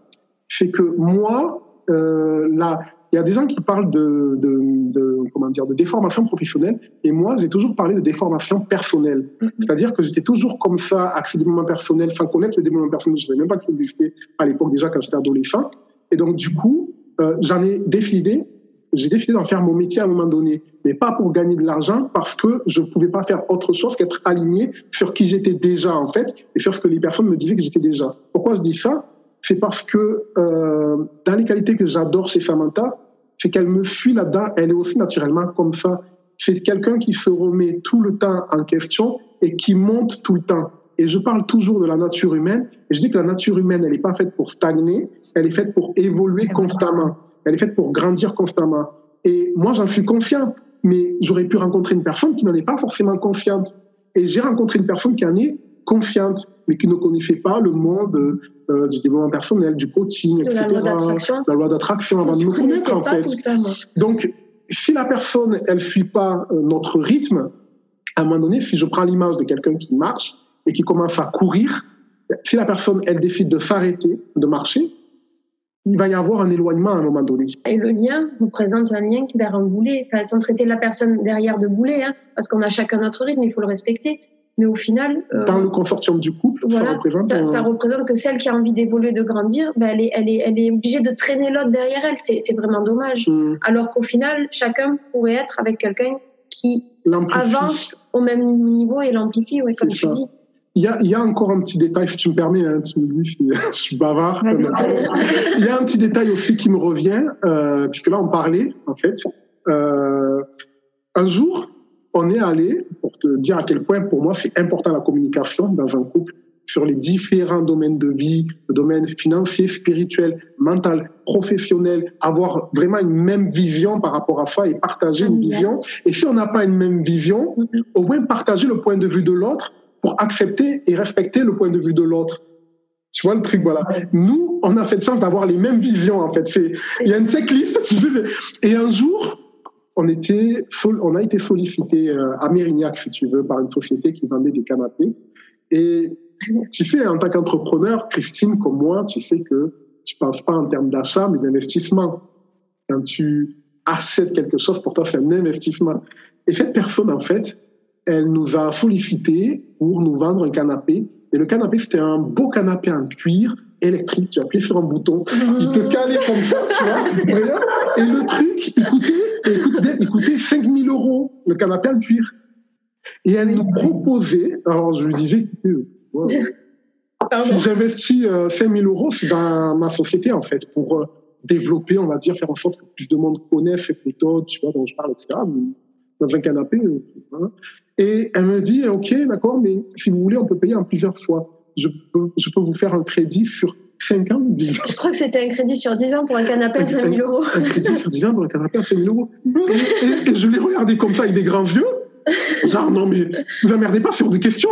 c'est que moi, euh, là, il y a des gens qui parlent de, de, de, comment dire, de déformation professionnelle, et moi, j'ai toujours parlé de déformation personnelle. Mm-hmm. C'est-à-dire que j'étais toujours comme ça, accès développement personnel, sans connaître le développement personnel. Je ne savais même pas qu'il existait à l'époque déjà quand j'étais adolescent. Et donc, du coup, euh, j'en ai décidé, j'ai décidé d'en faire mon métier à un moment donné, mais pas pour gagner de l'argent, parce que je ne pouvais pas faire autre chose qu'être aligné sur qui j'étais déjà en fait, et sur ce que les personnes me disaient que j'étais déjà. Pourquoi je dis ça? C'est parce que euh, dans les qualités que j'adore chez Samantha, c'est qu'elle me suit là-dedans, elle est aussi naturellement comme ça. C'est quelqu'un qui se remet tout le temps en question et qui monte tout le temps. Et je parle toujours de la nature humaine. Et je dis que la nature humaine, elle n'est pas faite pour stagner, elle est faite pour évoluer constamment. Elle est faite pour grandir constamment. Et moi, j'en suis confiant. Mais j'aurais pu rencontrer une personne qui n'en est pas forcément confiante. Et j'ai rencontré une personne qui en est confiante, mais qui ne connaissait pas le monde euh, du développement personnel, du coaching, etc. La loi d'attraction. avant de me connaître, en fait. Donc, si la personne, elle suit pas euh, notre rythme, à un moment donné, si je prends l'image de quelqu'un qui marche et qui commence à courir, si la personne, elle décide de s'arrêter, de marcher, il va y avoir un éloignement à un moment donné. Et le lien représente un lien qui vers un boulet, enfin, sans traiter la personne derrière de boulet, hein, parce qu'on a chacun notre rythme, il faut le respecter. Mais au final, euh, dans le consortium du couple, ça, représente, ça, représente que celle qui a envie d'évoluer, de grandir, ben elle, est, elle, est, elle est obligée de traîner l'autre derrière elle. C'est vraiment dommage. Mm. Alors qu'au final, chacun pourrait être avec quelqu'un qui avance au même niveau et l'amplifie, ouais, comme tu dis. Il y, a, il y, a, encore un petit détail, si tu me permets, hein, tu me dis, je suis [LAUGHS] bavard. il y a un petit détail aussi qui me revient, euh, puisque là on parlait, en fait. Euh, un jour, on est allé, pour te dire à quel point pour moi c'est important la communication dans un couple, sur les différents domaines de vie, le domaine financier, spirituel, mental, professionnel, avoir vraiment une même vision par rapport à ça et partager une vision. Et si on n'a pas une même vision, mm-hmm. au moins partager le point de vue de l'autre pour accepter et respecter le point de vue de l'autre. Tu vois le truc, voilà. Nous, on a fait de chance d'avoir les mêmes visions, en fait. Il y a une checklist, tu sais, et un jour, on a été sollicité euh, à Mérignac, si tu veux, par une société qui vendait des canapés. Et tu sais, en tant qu'entrepreneur, Christine, comme moi, tu sais que tu ne penses pas en termes d'achat, mais d'investissement. Quand tu achètes quelque chose, pour toi, c'est un investissement. Et cette personne, en fait, elle nous a sollicité pour nous vendre un canapé. Et le canapé, c'était un beau canapé en cuir électrique. Tu appuyais sur un bouton, il te calait comme ça, tu vois. Et le truc, il coûtait, écoute bien, il coûtait 5000 euros, le canapé en cuir. Et elle nous proposait, alors je lui disais, si j'investis 5000 euh, euros, c'est dans ma société, en fait, pour euh, développer, on va dire, faire en sorte que plus de monde connaisse cette méthode, tu vois, dont je parle, etc. Dans un canapé. Euh, Et elle me dit, OK, d'accord, mais si vous voulez, on peut payer en plusieurs fois. Je peux, je peux vous faire un crédit sur 5 ans, 10 ans. Je crois que c'était un crédit sur 10 ans pour un canapé à 5000 euros. Un, crédit sur 10 ans pour un canapé à 5000 euros. et, et je l'ai regardé comme ça avec des grands yeux. Genre, non, mais vous emmerdez pas sur des questions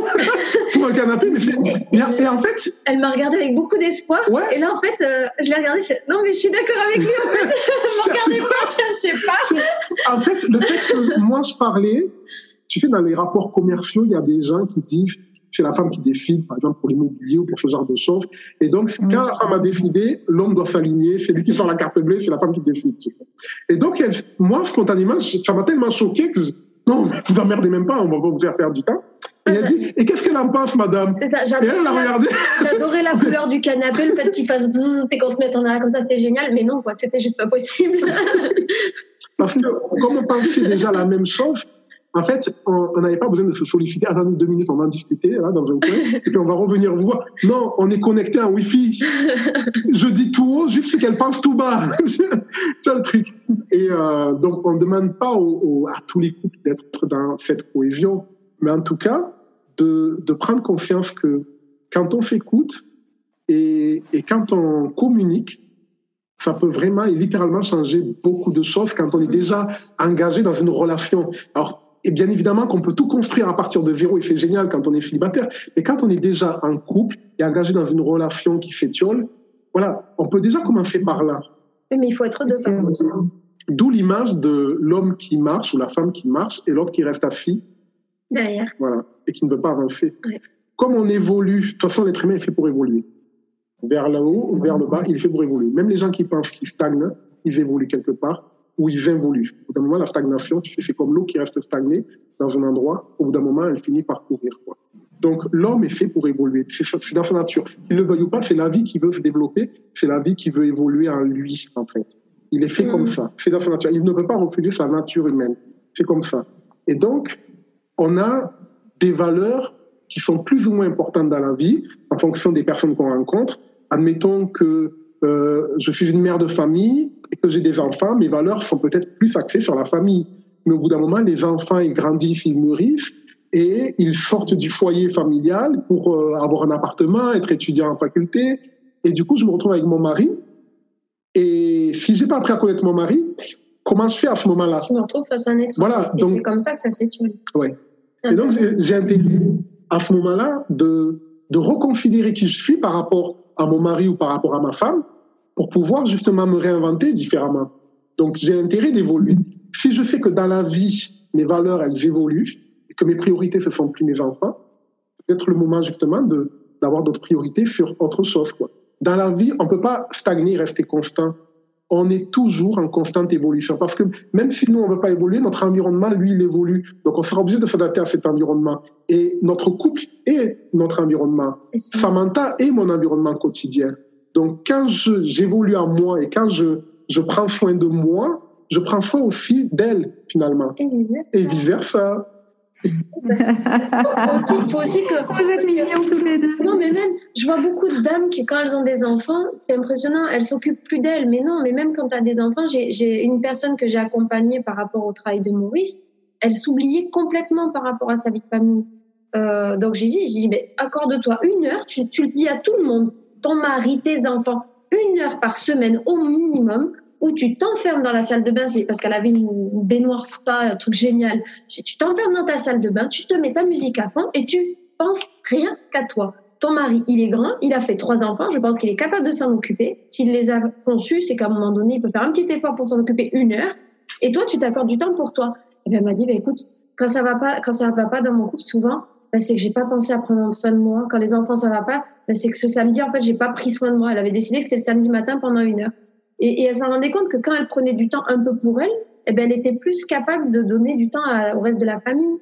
pour un canapé. Mais et, en fait. Elle m'a regardé avec beaucoup d'espoir. Et là, en fait, euh, je l'ai regardé. non, mais je suis d'accord avec lui. En fait. [LAUGHS] regardez pas, je sais pas. En fait, le fait que moi, je parlais, tu sais, dans les rapports commerciaux, il y a des gens qui disent c'est la femme qui décide, par exemple, pour l'immobilier ou pour ce genre de choses. Et donc, mm. quand la femme a décidé, l'homme doit s'aligner, c'est lui qui sort la carte bleue, c'est la femme qui décide. Et donc, elle, moi, spontanément, ça m'a tellement choqué que non, vous emmerdez même pas, on va pas vous faire perdre du temps. Et elle dit, et qu'est-ce qu'elle en pense, madame C'est ça, j'adorais la [LAUGHS] couleur du canapé, le fait qu'il fasse bzzz et qu'on se mette en arrière comme ça, c'était génial, mais non, quoi, c'était juste pas possible. Parce que, comme on pensait déjà la même chose, en fait, on n'avait pas besoin de se solliciter. Attendez deux minutes, on va en discuter là, dans un coin, et puis on va revenir vous voir. Non, on est connecté en Wi-Fi. [LAUGHS] Je dis tout haut, juste ce qu'elle pense tout bas. [LAUGHS] C'est le truc. Et euh, donc, on ne demande pas à tous les couples d'être dans cette cohésion, mais en tout cas, de, de prendre confiance que quand on s'écoute et, et quand on communique, ça peut vraiment et littéralement changer beaucoup de choses quand on est déjà engagé dans une relation. Alors, et bien évidemment qu'on peut tout construire à partir de zéro et c'est génial quand on est célibataire. Mais quand on est déjà en couple et engagé dans une relation qui s'étiole, voilà, on peut déjà commencer par là. Mais il faut être deux. D'où l'image de l'homme qui marche ou la femme qui marche et l'autre qui reste assis. Derrière. Voilà, et qui ne veut pas avancer. Comme on évolue, de toute façon, l'être humain est fait pour évoluer. Vers le haut ou vers le bas, il est fait pour évoluer. Même les gens qui pensent qu'ils stagnent, ils évoluent quelque part où ils involuent. Au bout d'un moment, la stagnation, c'est comme l'eau qui reste stagnée dans un endroit. Au bout d'un moment, elle finit par courir. Quoi. Donc, l'homme est fait pour évoluer. C'est dans sa nature. Il le veuille ou pas, c'est la vie qui veut se développer. C'est la vie qui veut évoluer en lui, en fait. Il est fait comme mm. ça. C'est dans sa nature. Il ne peut pas refuser sa nature humaine. C'est comme ça. Et donc, on a des valeurs qui sont plus ou moins importantes dans la vie en fonction des personnes qu'on rencontre. Admettons que euh, je suis une mère de famille et que j'ai des enfants, mes valeurs sont peut-être plus axées sur la famille. Mais au bout d'un moment, les enfants, ils grandissent, ils mûrissent et ils sortent du foyer familial pour euh, avoir un appartement, être étudiant en faculté. Et du coup, je me retrouve avec mon mari. Et si j'ai pas appris à connaître mon mari, comment je fais à ce moment-là? Je me retrouve face à un être. Voilà. donc c'est comme ça que ça s'étudie. Ouais. Et donc j'ai intégré à ce moment-là de de reconsidérer qui je suis par rapport à mon mari ou par rapport à ma femme pour pouvoir justement me réinventer différemment. Donc j'ai intérêt d'évoluer. Si je sais que dans la vie, mes valeurs, elles évoluent et que mes priorités, ce sont plus mes enfants, peut-être le moment justement de d'avoir d'autres priorités sur autre chose. Quoi. Dans la vie, on peut pas stagner, rester constant. On est toujours en constante évolution parce que même si nous, on ne veut pas évoluer, notre environnement, lui, il évolue. Donc, on sera obligé de s'adapter à cet environnement. Et notre couple est notre environnement. Samantha est mon environnement quotidien. Donc, quand j'évolue en moi et quand je, je prends soin de moi, je prends soin aussi d'elle, finalement. Et vice-versa. Il faut aussi, que. Vous êtes mignons tous les deux. Non, mais même, je vois beaucoup de dames qui, quand elles ont des enfants, c'est impressionnant, elles s'occupent plus d'elles. Mais non, mais même quand tu as des enfants, j'ai une personne que j'ai accompagnée par rapport au travail de Maurice, elle s'oubliait complètement par rapport à sa vie de famille. Euh, donc j'ai dit, j'ai dit, mais accorde-toi une heure, tu, tu le dis à tout le monde ton mari, tes enfants, une heure par semaine au minimum, où tu t'enfermes dans la salle de bain, parce qu'elle avait une baignoire spa, un truc génial. Tu t'enfermes dans ta salle de bain, tu te mets ta musique à fond et tu penses rien qu'à toi. Ton mari, il est grand, il a fait trois enfants, je pense qu'il est capable de s'en occuper. S'il les a conçus, c'est qu'à un moment donné, il peut faire un petit effort pour s'en occuper une heure. Et toi, tu t'accordes du temps pour toi. Et bien, elle m'a dit, bah, écoute, quand ça va pas, quand ça va pas dans mon couple, souvent, bah, c'est que j'ai pas pensé à prendre soin de moi. Quand les enfants, ça va pas, bah, c'est que ce samedi, en fait, j'ai pas pris soin de moi. Elle avait décidé que c'était le samedi matin pendant une heure. Et, elle s'en rendait compte que quand elle prenait du temps un peu pour elle, eh ben, elle était plus capable de donner du temps à- au reste de la famille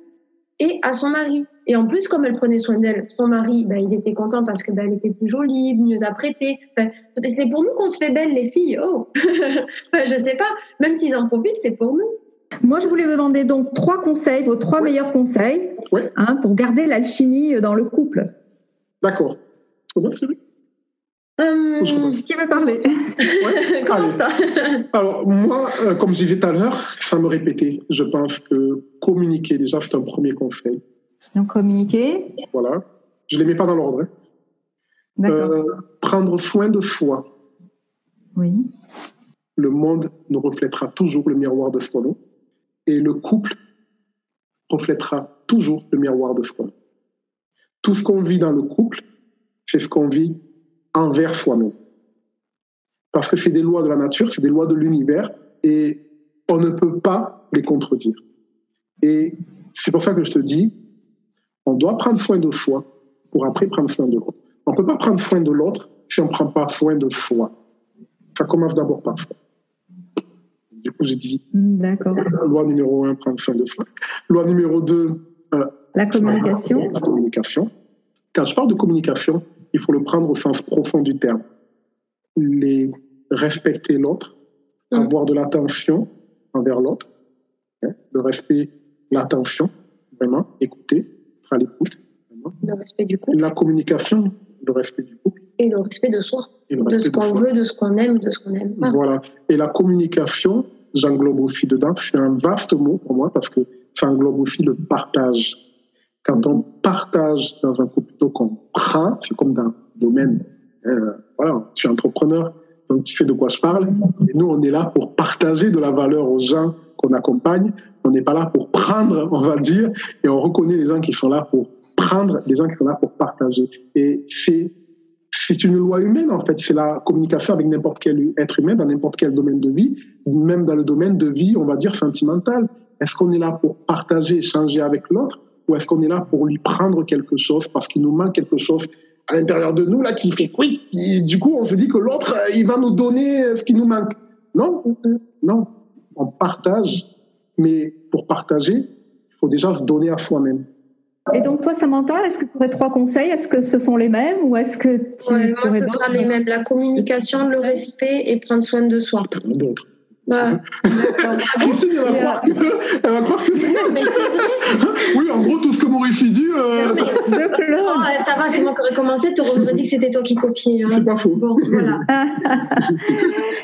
et à son mari. Et en plus, comme elle prenait soin d'elle, son mari, ben, il était content parce que ben, elle était plus jolie, mieux apprêtée. Ben, c'est- c'est pour nous qu'on se fait belle, les filles. Oh, [LAUGHS] Ben, je sais pas. Même s'ils en profitent, c'est pour nous. Moi, je voulais vous demander donc trois conseils, vos trois meilleurs conseils hein, pour garder l'alchimie dans le couple. D'accord. Merci. Commence. Qui veut parler? Ouais. [LAUGHS] comment ça Alors, moi, euh, comme je disais tout à l'heure, ça me répétait. Je pense que communiquer, déjà, c'est un premier conseil. Donc, communiquer. Voilà. Je ne les mets pas dans l'ordre. hein. D'accord. Euh, prendre soin de soi. Oui. Le monde nous reflètera toujours le miroir de ce qu'on est. Et le couple reflètera toujours le miroir de est. Tout ce qu'on vit dans le couple, c'est ce qu'on vit envers soi-même. Parce que c'est des lois de la nature, c'est des lois de l'univers, et on ne peut pas les contredire. Et c'est pour ça que je te dis, on doit prendre soin de soi pour après prendre soin de l'autre. On ne peut pas prendre soin de l'autre si on ne prend pas soin de soi. Ça commence d'abord par soi. Du coup, j'ai dit, Mm, D'accord. loi numéro un, prendre soin de soi. Loi numéro deux, euh, La communication. la communication. Quand je parle de communication, il faut le prendre au sens profond du terme. Les respecter l'autre, Mm. avoir de l'attention envers l'autre, hein, le respect, l'attention, vraiment, écouter, être à l'écoute. Le respect du couple la communication, le respect du couple et le respect de soi. De ce qu'on veut, de ce qu'on aime, de ce qu'on n'aime pas. Voilà. Et la communication, j'englobe aussi dedans, c'est un vaste mot pour moi parce que ça englobe aussi le partage. Quand on partage dans un couple plutôt qu'on prend, c'est comme dans le domaine, euh, voilà, tu es entrepreneur, donc tu sais de quoi je parle. Et nous, on est là pour partager de la valeur aux gens qu'on accompagne. On n'est pas là pour prendre, [LAUGHS] on va dire, et on reconnaît les gens qui sont là pour prendre, des gens qui sont là pour partager. Et c'est c'est une loi humaine en fait. C'est la communication avec n'importe quel être humain dans n'importe quel domaine de vie, même dans le domaine de vie, on va dire sentimental. Est-ce qu'on est là pour partager, échanger avec l'autre, ou est-ce qu'on est là pour lui prendre quelque chose parce qu'il nous manque quelque chose à l'intérieur de nous là qui fait oui. Du coup, on se dit que l'autre, euh, il va nous donner euh, ce qui nous manque. Non, non. On partage, mais pour partager, il faut déjà se donner à soi-même. Et donc, toi, Samantha, est-ce que tu aurais trois conseils? Est-ce que ce sont les mêmes ou est-ce que tu. Ouais, moi, ce sera les mêmes. La communication, le respect et prendre soin de soi. D'autres. [LAUGHS] Christine, elle va, croire que, elle va croire que c'est- non, mais c'est vrai. [LAUGHS] Oui, en gros, tout ce que Maurice dit, euh, mais-. [LAUGHS] Oh, ça va, c'est moi qui aurais commencé. Tu aurais dit que c'était toi qui copiais. hein. c'est pas faux. Bon, voilà.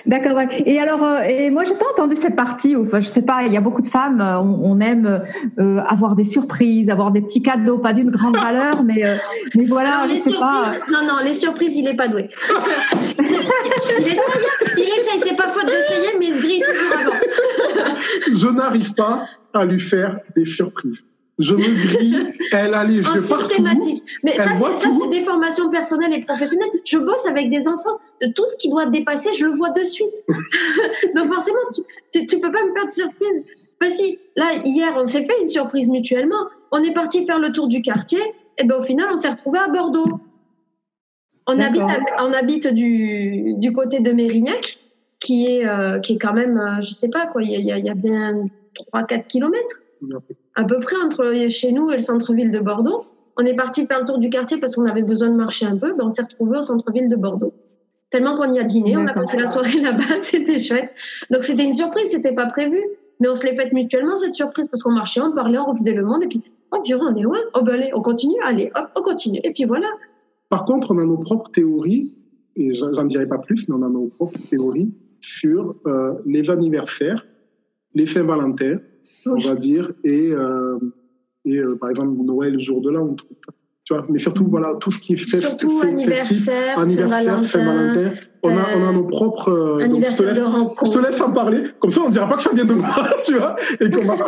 D'accord. ouais. Et alors, euh, et moi, j'ai pas entendu cette partie. Enfin, je sais pas. Il y a beaucoup de femmes. euh, On, on aime euh, avoir des surprises, avoir des petits cadeaux, pas d'une grande valeur, mais euh, mais voilà, Non, je les sais pas. surprises, non, non, les surprises, il est pas doué. il essaye, il essaye, c'est pas faute d'essayer, mais il se grille toujours avant. [LAUGHS] Je n'arrive pas à lui faire des surprises. Je me grille, elle a les yeux partout. Mais ça, Elle voit ça, tout. c'est des formations personnelles et professionnelles. Je bosse avec des enfants. Tout ce qui doit dépasser, je le vois de suite. [LAUGHS] Donc forcément, tu, tu, tu peux pas me faire de surprise. Bah si, là, hier, on s'est fait une surprise mutuellement. On est parti faire le tour du quartier. Et ben au final, on s'est retrouvé à Bordeaux. On habite, D'accord. à- on habite du, du côté de Mérignac, qui est, euh, qui est quand même, euh, je sais pas quoi, il y a, il y a- il y a bien 3-4 kilomètres à peu près entre chez nous et le centre-ville de Bordeaux. On est parti faire le tour du quartier parce qu'on avait besoin de marcher un peu. Ben, on s'est retrouvé au centre-ville de Bordeaux. Tellement qu'on y a dîné, on a passé la soirée [LAUGHS] là-bas, c'était chouette. Donc c'était une surprise, c'était pas prévu. Mais on se l'est faite mutuellement cette surprise parce qu'on marchait, on parlait, on refaisait le monde et puis oh purée, on est loin. Oh ben allez, on continue, allez, hop, on continue. Et puis voilà. Par contre, on a nos propres théories, et j'en dirai pas plus, mais on a nos propres théories sur euh, les anniversaires, les Saint-Valentin, on va dire, et, euh, et euh, par exemple Noël, le jour de l'an, tu vois. Mais surtout, voilà, tout ce qui est fest- Surtout festif, anniversaire, anniversaire, Saint-Valentin, on a, on a nos propres. euh, donc, je te anniversaire laisse- de je te rencontre. laisse en parler, comme ça on dira pas que ça vient de moi, [LAUGHS] tu vois, et qu'on va... [LAUGHS]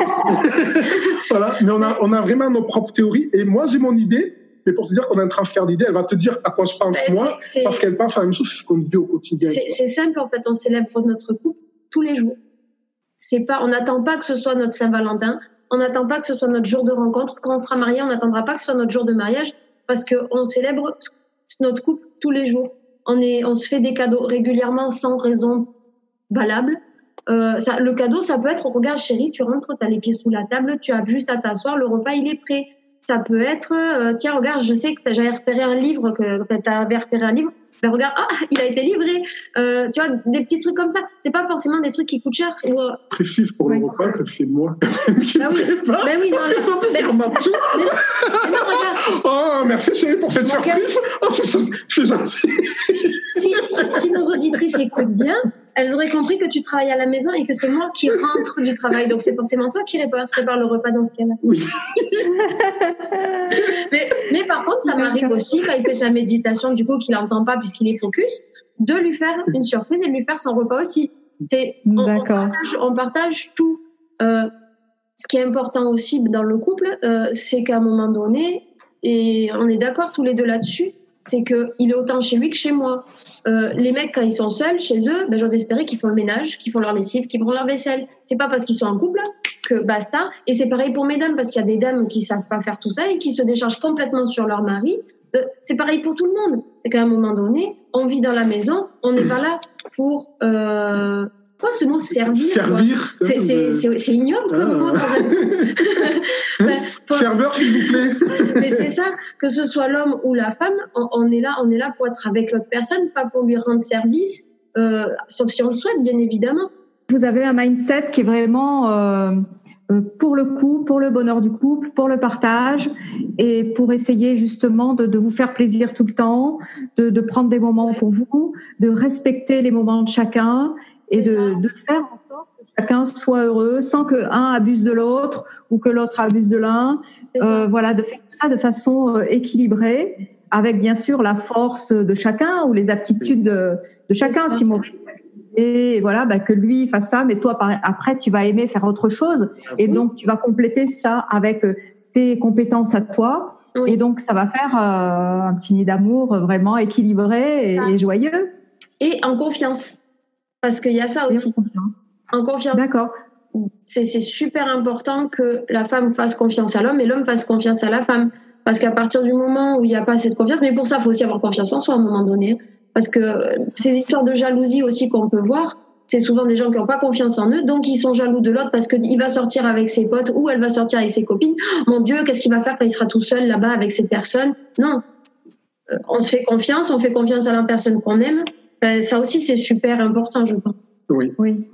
[LAUGHS] voilà, mais on a, on a vraiment nos propres théories, et moi j'ai mon idée, mais pour te dire qu'on a un transfert d'idées, elle va te dire à quoi je pense Ben, moi, parce qu'elle pense à la même chose qu'on vit au quotidien. C'est c'est simple en fait, on célèbre notre couple tous les jours. c'est pas, on n'attend pas que ce soit notre Saint-Valentin, on n'attend pas que ce soit notre jour de rencontre. Quand on sera marié, on n'attendra pas que ce soit notre jour de mariage parce qu'on célèbre notre couple tous les jours. On, est, on se fait des cadeaux régulièrement sans raison valable. Euh, ça, le cadeau, ça peut être, regarde chérie, tu rentres, tu as les pieds sous la table, tu as juste à t'asseoir, le repas, il est prêt. Ça peut être, euh, tiens, regarde, je sais que j'avais repéré un livre, que tu avais repéré un livre, ben regarde, ah, [LAUGHS] il a été livré. Euh, tu vois, des petits trucs comme ça. C'est pas forcément des trucs qui coûtent cher. Ou... Euh, Précise pour le repas que c'est moi qui [LAUGHS] bah oui. Ben oui, non, [LAUGHS] mais, mais, non, Oh, merci chérie pour cette surprise. Oh, c'est gentil. Si, si, si, nos auditrices écoutent bien, elles auraient compris que tu travailles à la maison et que c'est moi qui rentre du travail. Donc c'est forcément toi qui prépare le repas dans ce cas-là. Oui. [LAUGHS] mais, mais, par contre, ça m'arrive aussi quand il fait sa méditation, du coup, qu'il n'entend pas puisqu'il est focus, de lui faire une surprise et de lui faire son repas aussi. C'est, on, on, partage, on partage tout. Euh, ce qui est important aussi dans le couple, euh, c'est qu'à un moment donné, et on est d'accord tous les deux là-dessus, c'est qu'il est autant chez lui que chez moi. Euh, les mecs, quand ils sont seuls chez eux, ben, j'ose espérer qu'ils font le ménage, qu'ils font leur lessive, qu'ils font leur vaisselle. C'est pas parce qu'ils sont en couple que basta. Et c'est pareil pour mes dames, parce qu'il y a des dames qui savent pas faire tout ça et qui se déchargent complètement sur leur mari. Euh, c'est pareil pour tout le monde. C'est qu'à un moment donné, on vit dans la maison, on n'est pas là pour euh, Quoi ce mot servir Servir. C'est ignoble comme mot dans un. [LAUGHS] [LAUGHS] ben, Serveur, s'il vous plaît. [LAUGHS] Mais c'est ça, que ce soit l'homme ou la femme, on, est là, on est là pour être avec l'autre personne, pas pour lui rendre service, euh, sauf si on le souhaite, bien évidemment. Vous avez un mindset qui est vraiment euh, euh, pour le coup, pour le bonheur du couple, pour le partage et pour essayer justement de, de vous faire plaisir tout le temps, de, de, prendre des moments pour vous, de respecter les moments de chacun et de, de, faire en sorte que chacun soit heureux sans que un abuse de l'autre ou que l'autre abuse de l'un. Euh, voilà, de faire ça de façon euh, équilibrée, avec bien sûr la force de chacun ou les aptitudes de, de chacun, si Maurice. Et voilà, bah, que lui fasse ça, mais toi après tu vas aimer faire autre chose, et donc tu vas compléter ça avec euh, tes compétences à toi, et donc ça va faire euh, un petit nid d'amour vraiment équilibré et, et joyeux. Et en confiance. Parce qu'il y a ça aussi. En confiance. En confiance. D'accord. C'est super important que la femme fasse confiance à l'homme et l'homme fasse confiance à la femme. Parce qu'à partir du moment où il n'y a pas cette confiance, mais pour ça, il faut aussi avoir confiance en soi à un moment donné. Parce que ces histoires de jalousie aussi qu'on peut voir, c'est souvent des gens qui n'ont pas confiance en eux, donc ils sont jaloux de l'autre parce qu'il va sortir avec ses potes ou elle va sortir avec ses copines. Mon Dieu, qu'est-ce qu'il va faire quand il sera tout seul là-bas avec cette personne? Non. Euh, on se fait confiance, on fait confiance à la personne qu'on aime, ben, ça aussi, c'est super important, je pense. Oui. oui.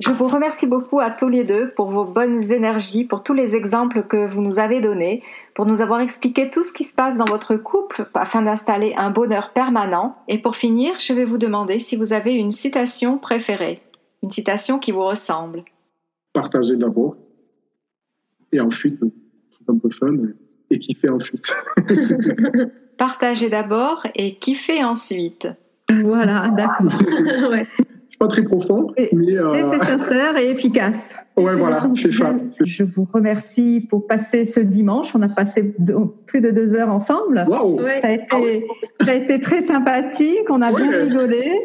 Je vous remercie beaucoup à tous les deux pour vos bonnes énergies, pour tous les exemples que vous nous avez donnés, pour nous avoir expliqué tout ce qui se passe dans votre couple afin d'installer un bonheur permanent. Et pour finir, je vais vous demander si vous avez une citation préférée, une citation qui vous ressemble. Partager d'abord, et ensuite, un peu fun, et kiffer ensuite. [LAUGHS] [LAUGHS] Partager d'abord et kiffer ensuite. Voilà, d'accord. ouais. Pas très [LAUGHS] profond, mais, euh... c'est sincère et efficace. Ouais, voilà, c'est ça. Je vous remercie pour passer ce dimanche. On a passé plus de deux heures ensemble. Wow. Ça, a été, ah ça a été très sympathique. On a bien rigolé.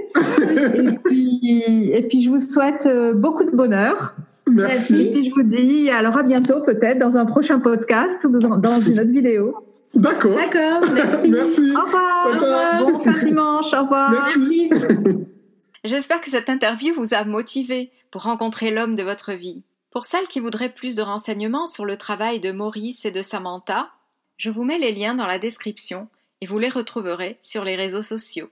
et, puis, et puis, je vous souhaite euh, beaucoup de bonheur. Merci. Et puis, je vous dis alors à bientôt, peut-être dans un prochain podcast ou dans une autre vidéo. D'accord. D'accord, [LAUGHS] merci. merci. Au revoir. Au revoir. Bon fin dimanche. Au revoir. Merci. [LAUGHS] J'espère que cette interview vous a motivé pour rencontrer l'homme de votre vie. Pour celles qui voudraient plus de renseignements sur le travail de Maurice et de Samantha, je vous mets les liens dans la description et vous les retrouverez sur les réseaux sociaux.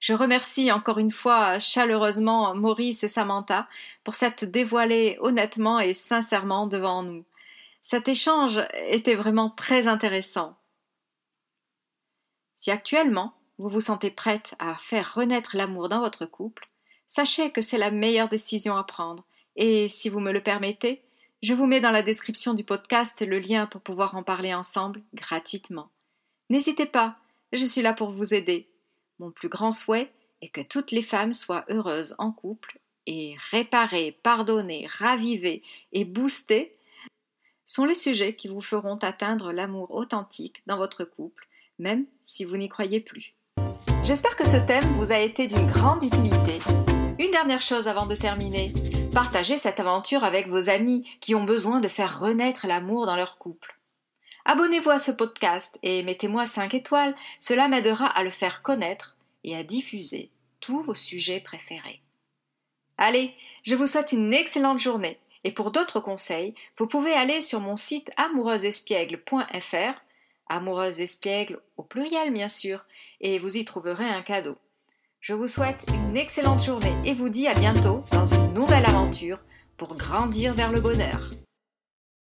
Je remercie encore une fois chaleureusement Maurice et Samantha pour s'être dévoilés honnêtement et sincèrement devant nous. Cet échange était vraiment très intéressant. Si actuellement vous vous sentez prête à faire renaître l'amour dans votre couple, sachez que c'est la meilleure décision à prendre, et si vous me le permettez, je vous mets dans la description du podcast le lien pour pouvoir en parler ensemble gratuitement. N'hésitez pas, je suis là pour vous aider. Mon plus grand souhait est que toutes les femmes soient heureuses en couple et réparées, pardonnées, ravivées et boostées sont les sujets qui vous feront atteindre l'amour authentique dans votre couple, même si vous n'y croyez plus. J'espère que ce thème vous a été d'une grande utilité. Une dernière chose avant de terminer. Partagez cette aventure avec vos amis qui ont besoin de faire renaître l'amour dans leur couple. Abonnez-vous à ce podcast et mettez-moi 5 étoiles, cela m'aidera à le faire connaître et à diffuser tous vos sujets préférés. Allez, je vous souhaite une excellente journée et pour d'autres conseils, vous pouvez aller sur mon site amoureuseespiègle.fr, amoureuse espiègle au pluriel bien sûr, et vous y trouverez un cadeau. Je vous souhaite une excellente journée et vous dis à bientôt dans une nouvelle aventure pour grandir vers le bonheur.